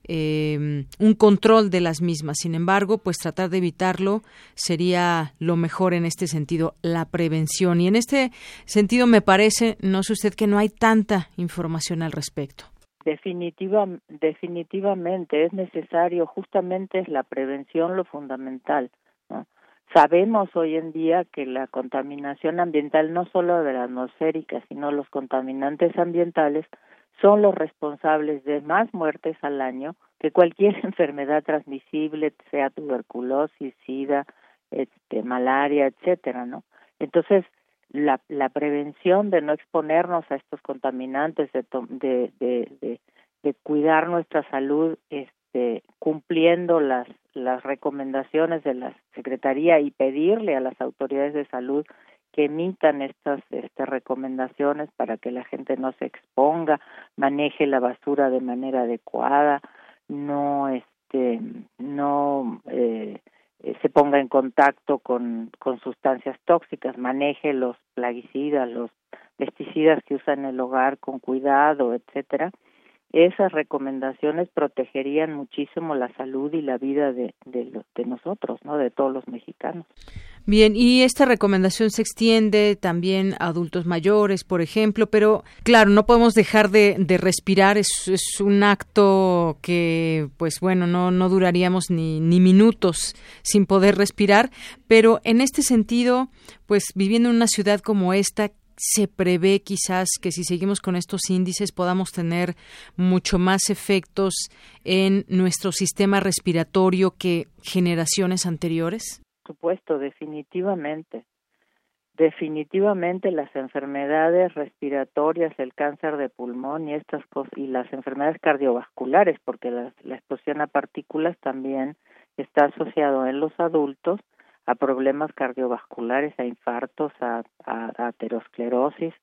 eh, un control de las mismas. Sin embargo, pues tratar de evitarlo sería lo mejor en este sentido, la prevención. Y en este sentido me parece, no sé usted, que no hay tanta información al respecto. Definitiva, definitivamente es necesario, justamente es la prevención lo fundamental. Sabemos hoy en día que la contaminación ambiental, no solo de la atmosférica, sino los contaminantes ambientales, son los responsables de más muertes al año que cualquier enfermedad transmisible, sea tuberculosis, sida, este, malaria, etcétera, ¿no? Entonces, la, la prevención de no exponernos a estos contaminantes, de, de, de, de, cuidar nuestra salud, este, cumpliendo las, las recomendaciones de la Secretaría y pedirle a las autoridades de salud que emitan estas este, recomendaciones para que la gente no se exponga, maneje la basura de manera adecuada, no este no eh, eh, se ponga en contacto con, con sustancias tóxicas, maneje los plaguicidas, los pesticidas que usa en el hogar con cuidado, etcétera. Esas recomendaciones protegerían muchísimo la salud y la vida de, de, de nosotros, ¿no? De todos los mexicanos. Bien, y esta recomendación se extiende también a adultos mayores, por ejemplo, pero claro, no podemos dejar de, respirar, es, es, un acto que, pues bueno, no, no duraríamos ni, ni minutos sin poder respirar, pero en este sentido, pues viviendo en una ciudad como esta, se prevé quizás que si seguimos con estos índices podamos tener mucho más efectos en nuestro sistema respiratorio que generaciones anteriores? supuesto, definitivamente. Definitivamente las enfermedades respiratorias, el cáncer de pulmón y estas cosas y las enfermedades cardiovasculares, porque la, la exposición a partículas también está asociado en los adultos a problemas cardiovasculares, a infartos, a, aterosclerosis.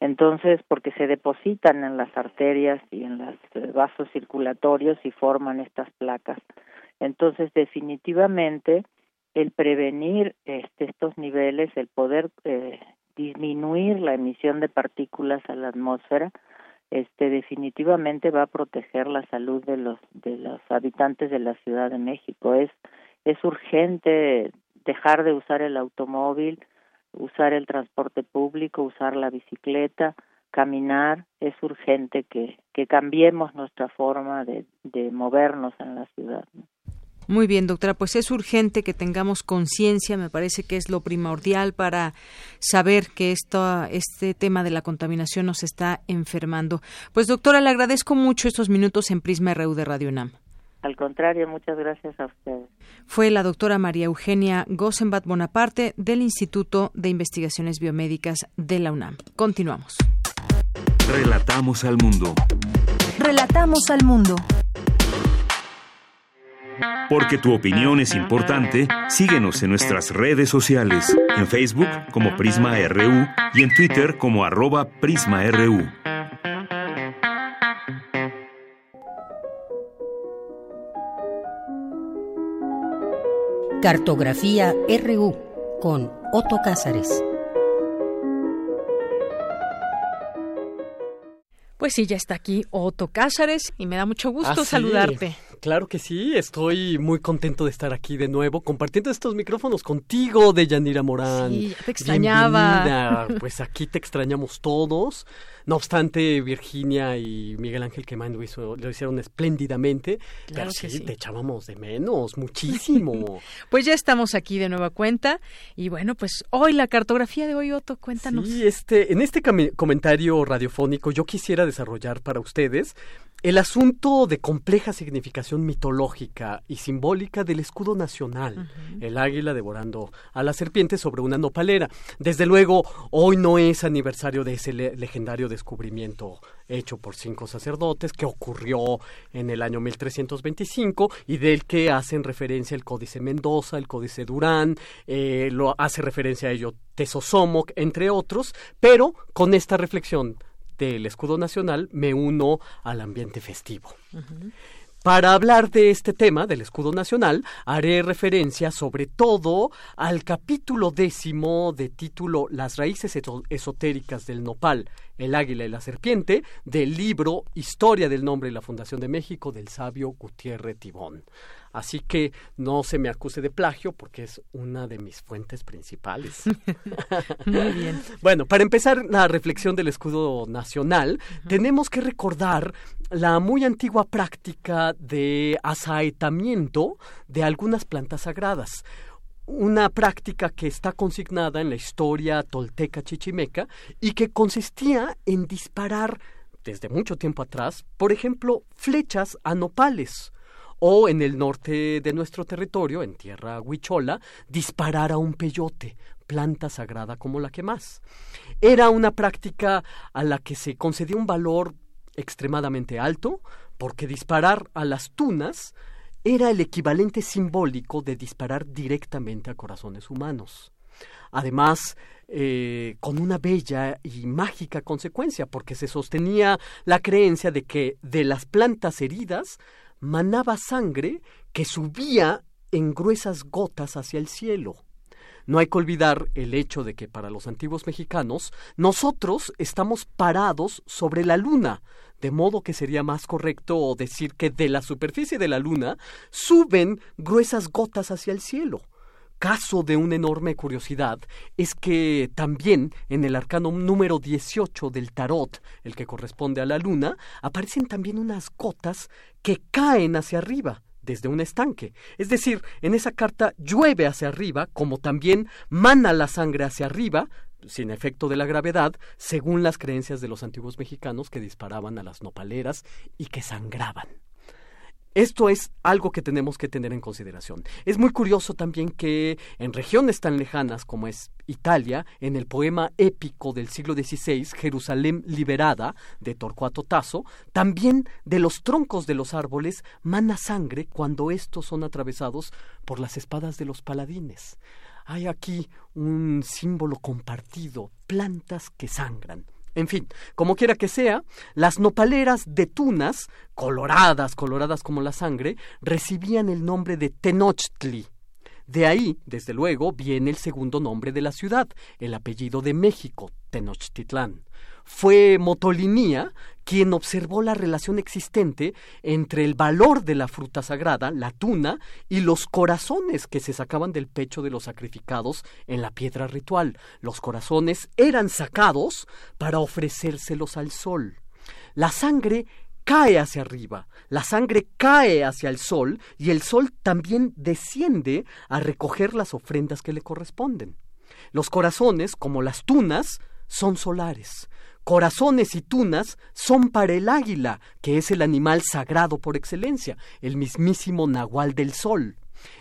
Entonces, porque se depositan en las arterias y en los vasos circulatorios y forman estas placas. Entonces, definitivamente, el prevenir este, estos niveles, el poder eh, disminuir la emisión de partículas a la atmósfera, este definitivamente va a proteger la salud de los de los habitantes de la Ciudad de México. Es es urgente dejar de usar el automóvil, usar el transporte público, usar la bicicleta, caminar. Es urgente que que cambiemos nuestra forma de de movernos en la ciudad. Muy bien, doctora, pues es urgente que tengamos conciencia, me parece que es lo primordial para saber que esto, este tema de la contaminación nos está enfermando. Pues doctora, le agradezco mucho estos minutos en Prisma RU de Radio UNAM. Al contrario, muchas gracias a ustedes. Fue la doctora María Eugenia Gossenbach Bonaparte del Instituto de Investigaciones Biomédicas de la UNAM. Continuamos. Relatamos al mundo. Relatamos al mundo. Porque tu opinión es importante, síguenos en nuestras redes sociales, en Facebook como Prisma RU y en Twitter como arroba PrismaRU. Cartografía RU con Otto Cázares. Pues sí, ya está aquí Otto Cázares y me da mucho gusto ah, saludarte. claro que sí. Estoy muy contento de estar aquí de nuevo, compartiendo estos micrófonos contigo, de Yanira Morán. Sí, te extrañaba. Pues aquí te extrañamos todos. No obstante, Virginia y Miguel Ángel Quemán lo, lo hicieron espléndidamente, pero sí, te echábamos de menos, muchísimo. pues ya estamos aquí de nueva cuenta y bueno, pues hoy la cartografía de hoy, Otto, cuéntanos. Sí, este, en este comentario radiofónico yo quisiera desarrollar para ustedes el asunto de compleja significación mitológica y simbólica del escudo nacional, el águila devorando a la serpiente sobre una nopalera. Desde luego, hoy no es aniversario de ese legendario descubrimiento hecho por cinco sacerdotes que ocurrió en el año 1325 y del que hacen referencia el Códice Mendoza, el Códice Durán, eh, lo hace referencia a ello Tesosomoc, entre otros, pero con esta reflexión del escudo nacional me uno al ambiente festivo. Para hablar de este tema, del escudo nacional, haré referencia sobre todo al capítulo décimo de título Las raíces esotéricas del nopal, el águila y la serpiente, del libro Historia del nombre y la fundación de México del sabio Gutiérrez Tibón. Así que no se me acuse de plagio porque es una de mis fuentes principales. Muy bien. Bueno, para empezar la reflexión del escudo nacional, tenemos que recordar la muy antigua práctica de asaetamiento de algunas plantas sagradas una práctica que está consignada en la historia tolteca chichimeca y que consistía en disparar desde mucho tiempo atrás, por ejemplo, flechas a nopales o en el norte de nuestro territorio, en tierra huichola, disparar a un peyote, planta sagrada como la que más. Era una práctica a la que se concedía un valor extremadamente alto, porque disparar a las tunas era el equivalente simbólico de disparar directamente a corazones humanos. Además, eh, con una bella y mágica consecuencia, porque se sostenía la creencia de que de las plantas heridas manaba sangre que subía en gruesas gotas hacia el cielo. No hay que olvidar el hecho de que para los antiguos mexicanos nosotros estamos parados sobre la luna, de modo que sería más correcto decir que de la superficie de la luna suben gruesas gotas hacia el cielo. Caso de una enorme curiosidad es que también en el arcano número 18 del tarot, el que corresponde a la luna, aparecen también unas gotas que caen hacia arriba desde un estanque. Es decir, en esa carta llueve hacia arriba, como también mana la sangre hacia arriba, sin efecto de la gravedad, según las creencias de los antiguos mexicanos que disparaban a las nopaleras y que sangraban. Esto es algo que tenemos que tener en consideración. Es muy curioso también que en regiones tan lejanas como es Italia, en el poema épico del siglo XVI, Jerusalén liberada, de Torcuato Tasso, también de los troncos de los árboles mana sangre cuando estos son atravesados por las espadas de los paladines. Hay aquí un símbolo compartido, plantas que sangran. En fin, como quiera que sea, las nopaleras de tunas, coloradas, coloradas como la sangre, recibían el nombre de Tenochtli. De ahí, desde luego, viene el segundo nombre de la ciudad, el apellido de México, Tenochtitlán fue Motolinía quien observó la relación existente entre el valor de la fruta sagrada, la tuna, y los corazones que se sacaban del pecho de los sacrificados en la piedra ritual. Los corazones eran sacados para ofrecérselos al sol. La sangre cae hacia arriba, la sangre cae hacia el sol y el sol también desciende a recoger las ofrendas que le corresponden. Los corazones, como las tunas, son solares corazones y tunas son para el águila, que es el animal sagrado por excelencia, el mismísimo nahual del sol.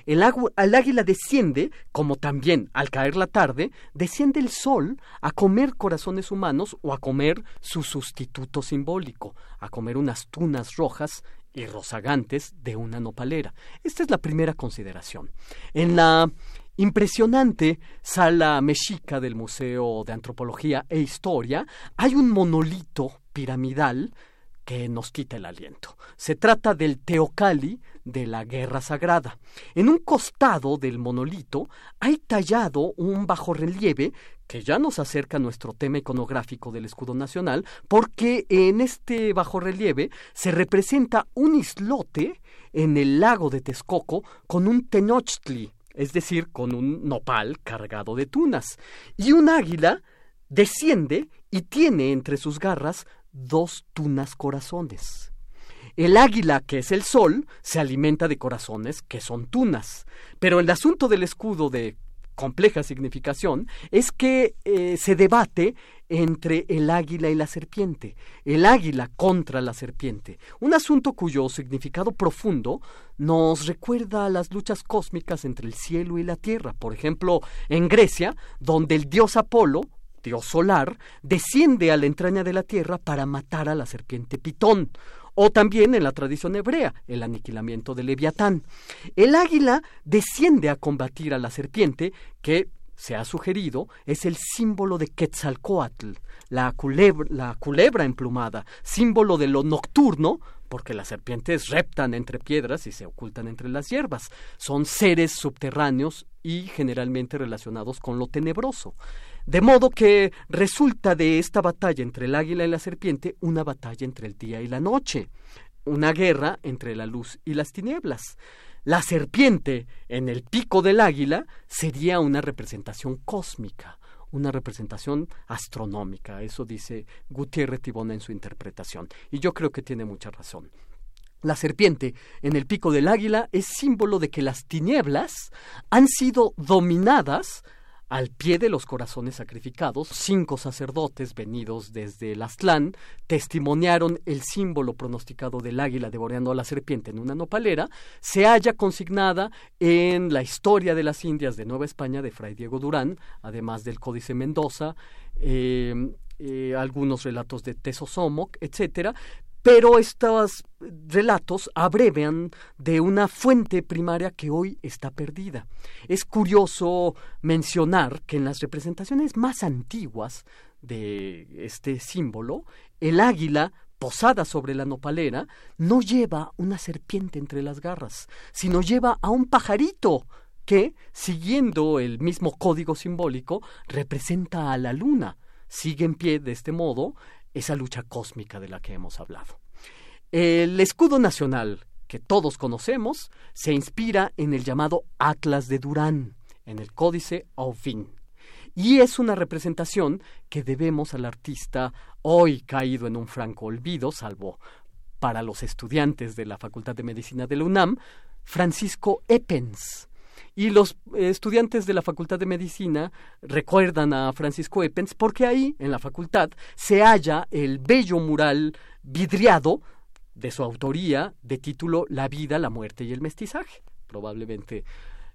El, águila desciende, como también al caer la tarde, desciende el sol a comer corazones humanos o a comer su sustituto simbólico, a comer unas tunas rojas y rozagantes de una nopalera. Esta es la primera consideración. En la impresionante sala mexica del Museo de Antropología e Historia hay un monolito piramidal que nos quita el aliento. Se trata del Teocali de la Guerra Sagrada. En un costado del monolito hay tallado un bajorrelieve que ya nos acerca nuestro tema iconográfico del escudo nacional, porque en este bajorrelieve se representa un islote en el lago de Texcoco con un tenochtli, es decir, con un nopal cargado de tunas, y un águila desciende y tiene entre sus garras dos tunas corazones. El águila, que es el sol, se alimenta de corazones, que son tunas. Pero el asunto del escudo de compleja significación es que eh, se debate entre el águila y la serpiente, el águila contra la serpiente, un asunto cuyo significado profundo nos recuerda a las luchas cósmicas entre el cielo y la tierra. Por ejemplo, en Grecia, donde el dios Apolo, dios solar, desciende a la entraña de la tierra para matar a la serpiente Pitón o también en la tradición hebrea, el aniquilamiento de Leviatán. El águila desciende a combatir a la serpiente, que se ha sugerido es el símbolo de Quetzalcoatl, la culebra, la culebra emplumada, símbolo de lo nocturno, porque las serpientes reptan entre piedras y se ocultan entre las hierbas. Son seres subterráneos y generalmente relacionados con lo tenebroso. De modo que resulta de esta batalla entre el águila y la serpiente una batalla entre el día y la noche, una guerra entre la luz y las tinieblas. La serpiente en el pico del águila sería una representación cósmica, una representación astronómica, eso dice Gutiérrez Tibona en su interpretación, y yo creo que tiene mucha razón. La serpiente en el pico del águila es símbolo de que las tinieblas han sido dominadas al pie de los corazones sacrificados, cinco sacerdotes venidos desde el Aztlán testimoniaron el símbolo pronosticado del águila devoreando a la serpiente en una nopalera, se halla consignada en la historia de las Indias de Nueva España de Fray Diego Durán, además del Códice Mendoza, eh, eh, algunos relatos de Tesosomoc, etcétera, pero estos relatos abrevean de una fuente primaria que hoy está perdida. Es curioso mencionar que en las representaciones más antiguas de este símbolo, el águila posada sobre la nopalera no lleva una serpiente entre las garras, sino lleva a un pajarito que, siguiendo el mismo código simbólico, representa a la luna. Sigue en pie de este modo esa lucha cósmica de la que hemos hablado. El escudo nacional que todos conocemos se inspira en el llamado Atlas de Durán, en el Códice Aufin. Y es una representación que debemos al artista hoy caído en un franco olvido, salvo para los estudiantes de la Facultad de Medicina de la UNAM, Francisco Eppens. Y los estudiantes de la Facultad de Medicina recuerdan a Francisco Eppens porque ahí, en la facultad, se halla el bello mural vidriado de su autoría de título La vida, la muerte y el mestizaje. Probablemente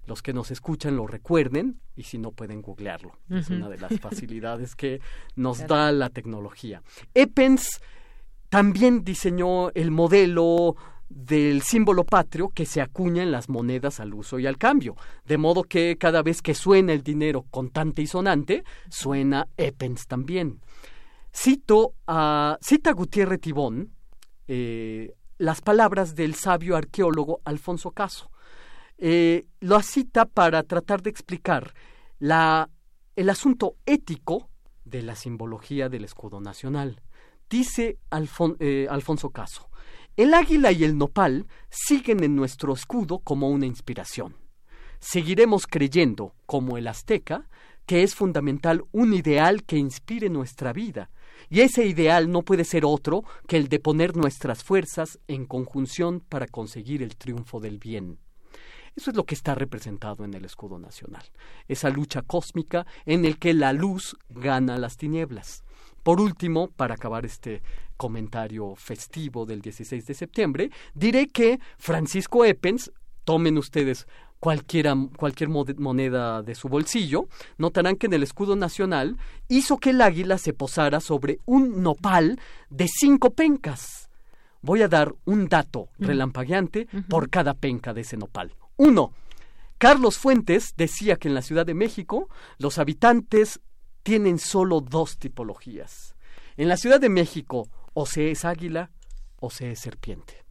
los que nos escuchan lo recuerden y si no pueden googlearlo. Es una de las facilidades que nos da la tecnología. Eppens también diseñó el modelo del símbolo patrio que se acuña en las monedas al uso y al cambio, de modo que cada vez que suena el dinero contante y sonante, suena Eppens también. Cito a, cita Gutiérrez Tibón eh, las palabras del sabio arqueólogo Alfonso Caso. Eh, lo cita para tratar de explicar la, el asunto ético de la simbología del escudo nacional. Dice eh, Alfonso Caso, el águila y el nopal siguen en nuestro escudo como una inspiración. Seguiremos creyendo, como el azteca, que es fundamental un ideal que inspire nuestra vida, y ese ideal no puede ser otro que el de poner nuestras fuerzas en conjunción para conseguir el triunfo del bien. Eso es lo que está representado en el escudo nacional, esa lucha cósmica en el que la luz gana las tinieblas. Por último, para acabar este comentario festivo del 16 de septiembre, diré que Francisco Eppens, tomen ustedes cualquier moneda de su bolsillo, notarán que en el escudo nacional hizo que el águila se posara sobre un nopal de cinco pencas. Voy a dar un dato relampagueante por cada penca de ese nopal. Uno, Carlos Fuentes decía que en la Ciudad de México los habitantes tienen solo dos tipologías. En la Ciudad de México o se es águila o se es serpiente.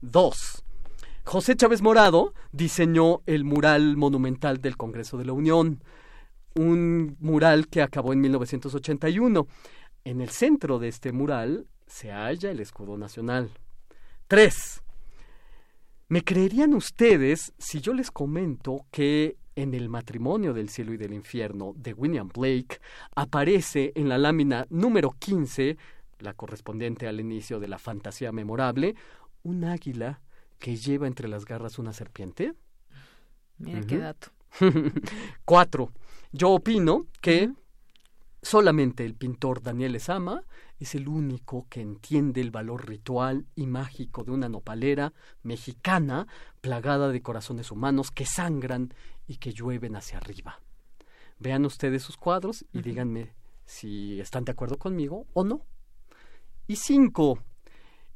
Dos, José Chávez Morado diseñó el mural monumental del Congreso de la Unión. un mural que acabó en 1981. En el centro de este mural se halla el escudo nacional. Tres. ¿Me creerían ustedes si yo les comento que en el matrimonio del cielo y del infierno de William Blake aparece en la lámina número 15, la correspondiente al inicio de la fantasía memorable, un águila que lleva entre las garras una serpiente? Mira qué dato. Cuatro. Yo opino que solamente el pintor Daniel Esama es el único que entiende el valor ritual y mágico de una nopalera mexicana plagada de corazones humanos que sangran y que llueven hacia arriba. Vean ustedes sus cuadros y díganme si están de acuerdo conmigo o no. Y cinco,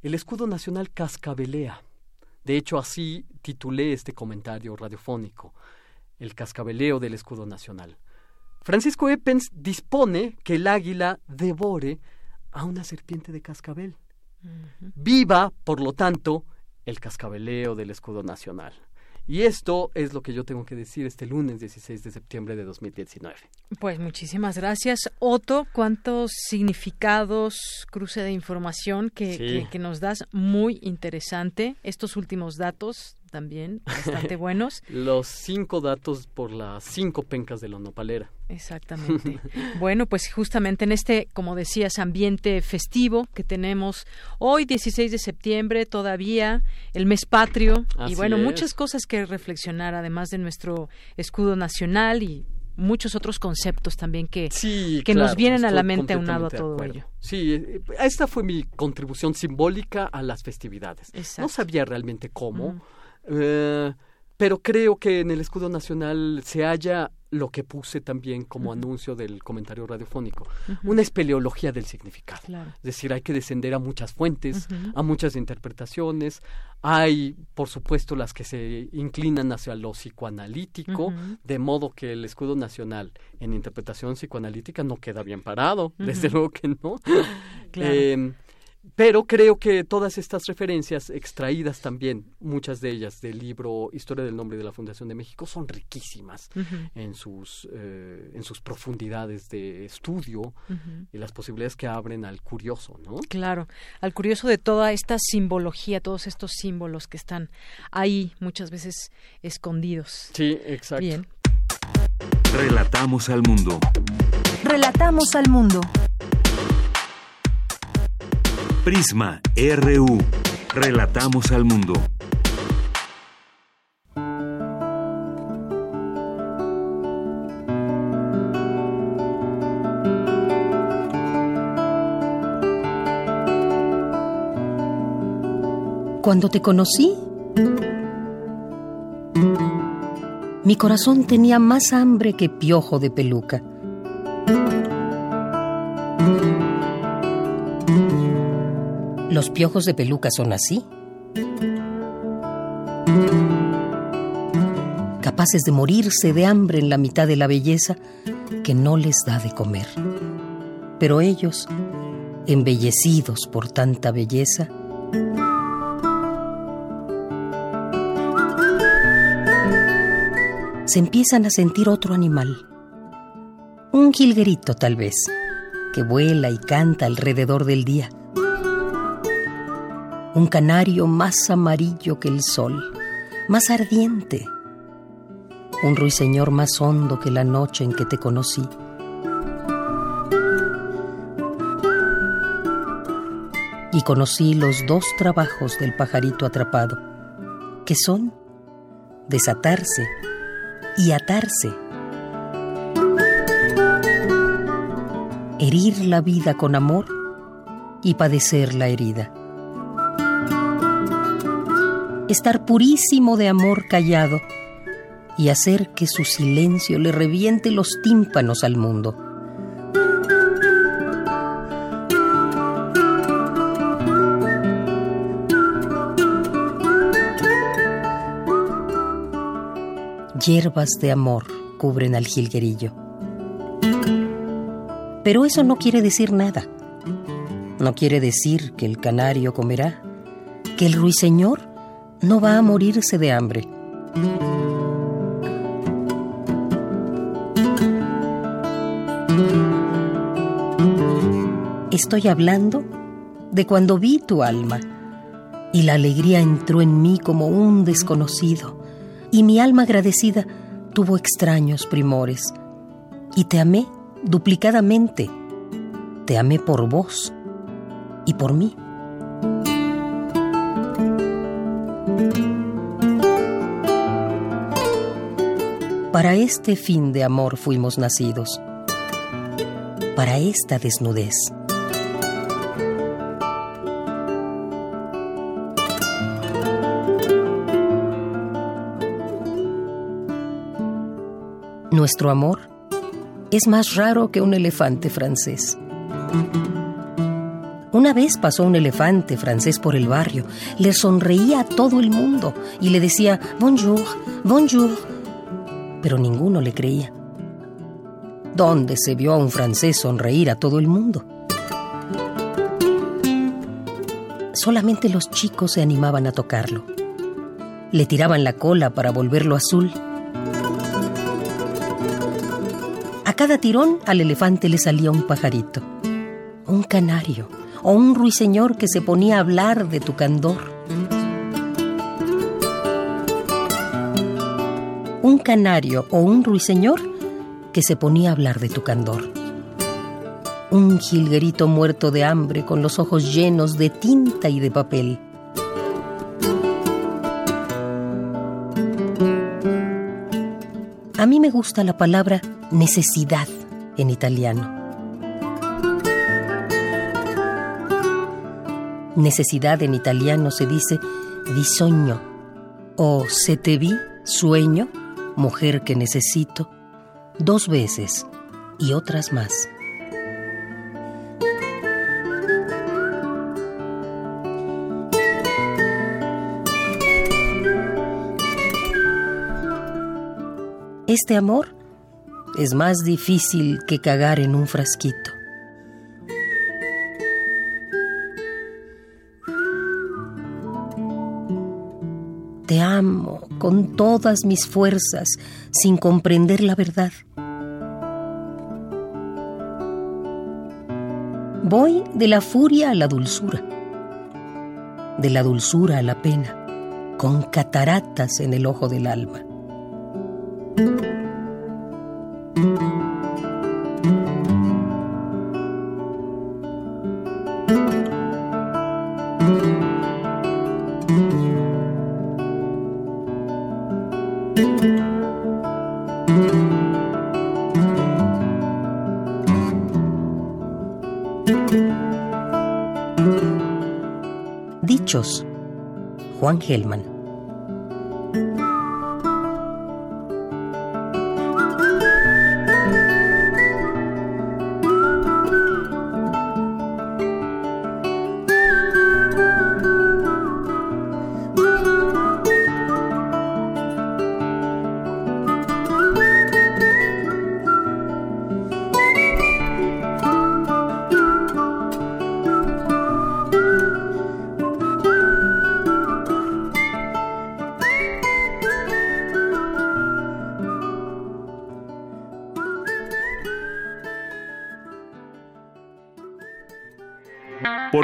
el escudo nacional cascabelea. De hecho, así titulé este comentario radiofónico, el cascabeleo del escudo nacional. Francisco Eppens dispone que el águila devore a una serpiente de cascabel. Viva, por lo tanto, el cascabeleo del escudo nacional. Y esto es lo que yo tengo que decir este lunes 16 de septiembre de 2019. Pues muchísimas gracias, Otto. Cuántos significados, cruce de información que, que nos das. Muy interesante. Estos últimos datos también bastante buenos. Los cinco datos por las cinco pencas de la nopalera. Exactamente. bueno, pues justamente en este, como decías, ambiente festivo que tenemos hoy, 16 de septiembre, todavía el mes patrio y bueno, muchas cosas que reflexionar, además de nuestro escudo nacional y muchos otros conceptos también que, que nos vienen a la mente aunado a todo ello. Sí, eh, esta fue mi contribución simbólica a las festividades. No sabía realmente cómo. Eh, pero creo que en el escudo nacional se halla lo que puse también como anuncio del comentario radiofónico, una espeleología del significado. Es decir, hay que descender a muchas fuentes, a muchas interpretaciones. Hay, por supuesto, las que se inclinan hacia lo psicoanalítico, de modo que el escudo nacional en interpretación psicoanalítica no queda bien parado, desde luego que no. Eh, pero creo que todas estas referencias extraídas también, muchas de ellas del libro Historia del Nombre de la Fundación de México, son riquísimas en, sus, eh, en sus profundidades de estudio y las posibilidades que abren al curioso, ¿no? Claro, al curioso de toda esta simbología, todos estos símbolos que están ahí muchas veces escondidos. Sí, exacto. Bien. Relatamos al mundo. Relatamos al mundo. Prisma RU. Relatamos al mundo. Cuando te conocí, mi corazón tenía más hambre que piojo de peluca. Los piojos de peluca son así. Capaces de morirse de hambre en la mitad de la belleza que no les da de comer. Pero ellos, embellecidos por tanta belleza, se empiezan a sentir otro animal. Un jilguerito tal vez, que vuela y canta alrededor del día un canario más amarillo que el sol, más ardiente, un ruiseñor más hondo que la noche en que te conocí. Y conocí los dos trabajos del pajarito atrapado, que son desatarse y atarse. Herir la vida con amor y padecer la herida estar purísimo de amor callado y hacer que su silencio le reviente los tímpanos al mundo. Hierbas de amor cubren al jilguerillo. Pero eso no quiere decir nada. No quiere decir que el canario comerá, que el ruiseñor no va a morirse de hambre. Estoy hablando de cuando vi tu alma y la alegría entró en mí como un desconocido y mi alma agradecida tuvo extraños primores y te amé duplicadamente. Te amé por vos y por mí. Para este fin de amor fuimos nacidos, para esta desnudez. Nuestro amor es más raro que un elefante francés. Una vez pasó un elefante francés por el barrio, le sonreía a todo el mundo y le decía bonjour, bonjour, pero ninguno le creía. ¿Dónde se vio a un francés sonreír a todo el mundo? Solamente los chicos se animaban a tocarlo. Le tiraban la cola para volverlo azul cada tirón al elefante le salía un pajarito, un canario o un ruiseñor que se ponía a hablar de tu candor. Canario o un ruiseñor que se ponía a hablar de tu candor. Un jilguerito muerto de hambre con los ojos llenos de tinta y de papel. A mí me gusta la palabra necesidad en italiano. Necesidad en italiano se dice bisogno o se te vi, sueño, mujer que necesito, dos veces y otras más. Este amor es más difícil que cagar en un frasquito. Con todas mis fuerzas sin comprender la verdad. Voy de la furia a la dulzura, de la dulzura a la pena, con cataratas en el ojo del alma. Juan Gelman.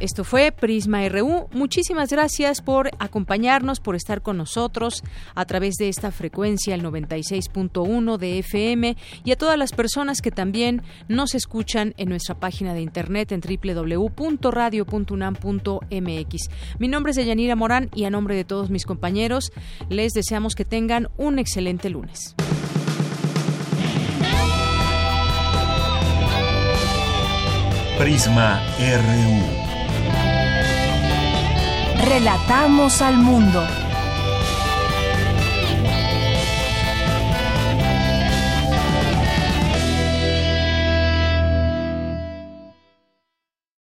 Esto fue Prisma RU. Muchísimas gracias por acompañarnos, por estar con nosotros a través de esta frecuencia, el 96.1 de FM, y a todas las personas que también nos escuchan en nuestra página de internet en www.radio.unam.mx. Mi nombre es Deyanira Morán y a nombre de todos mis compañeros les deseamos que tengan un excelente lunes. Prisma RU. Relatamos al mundo.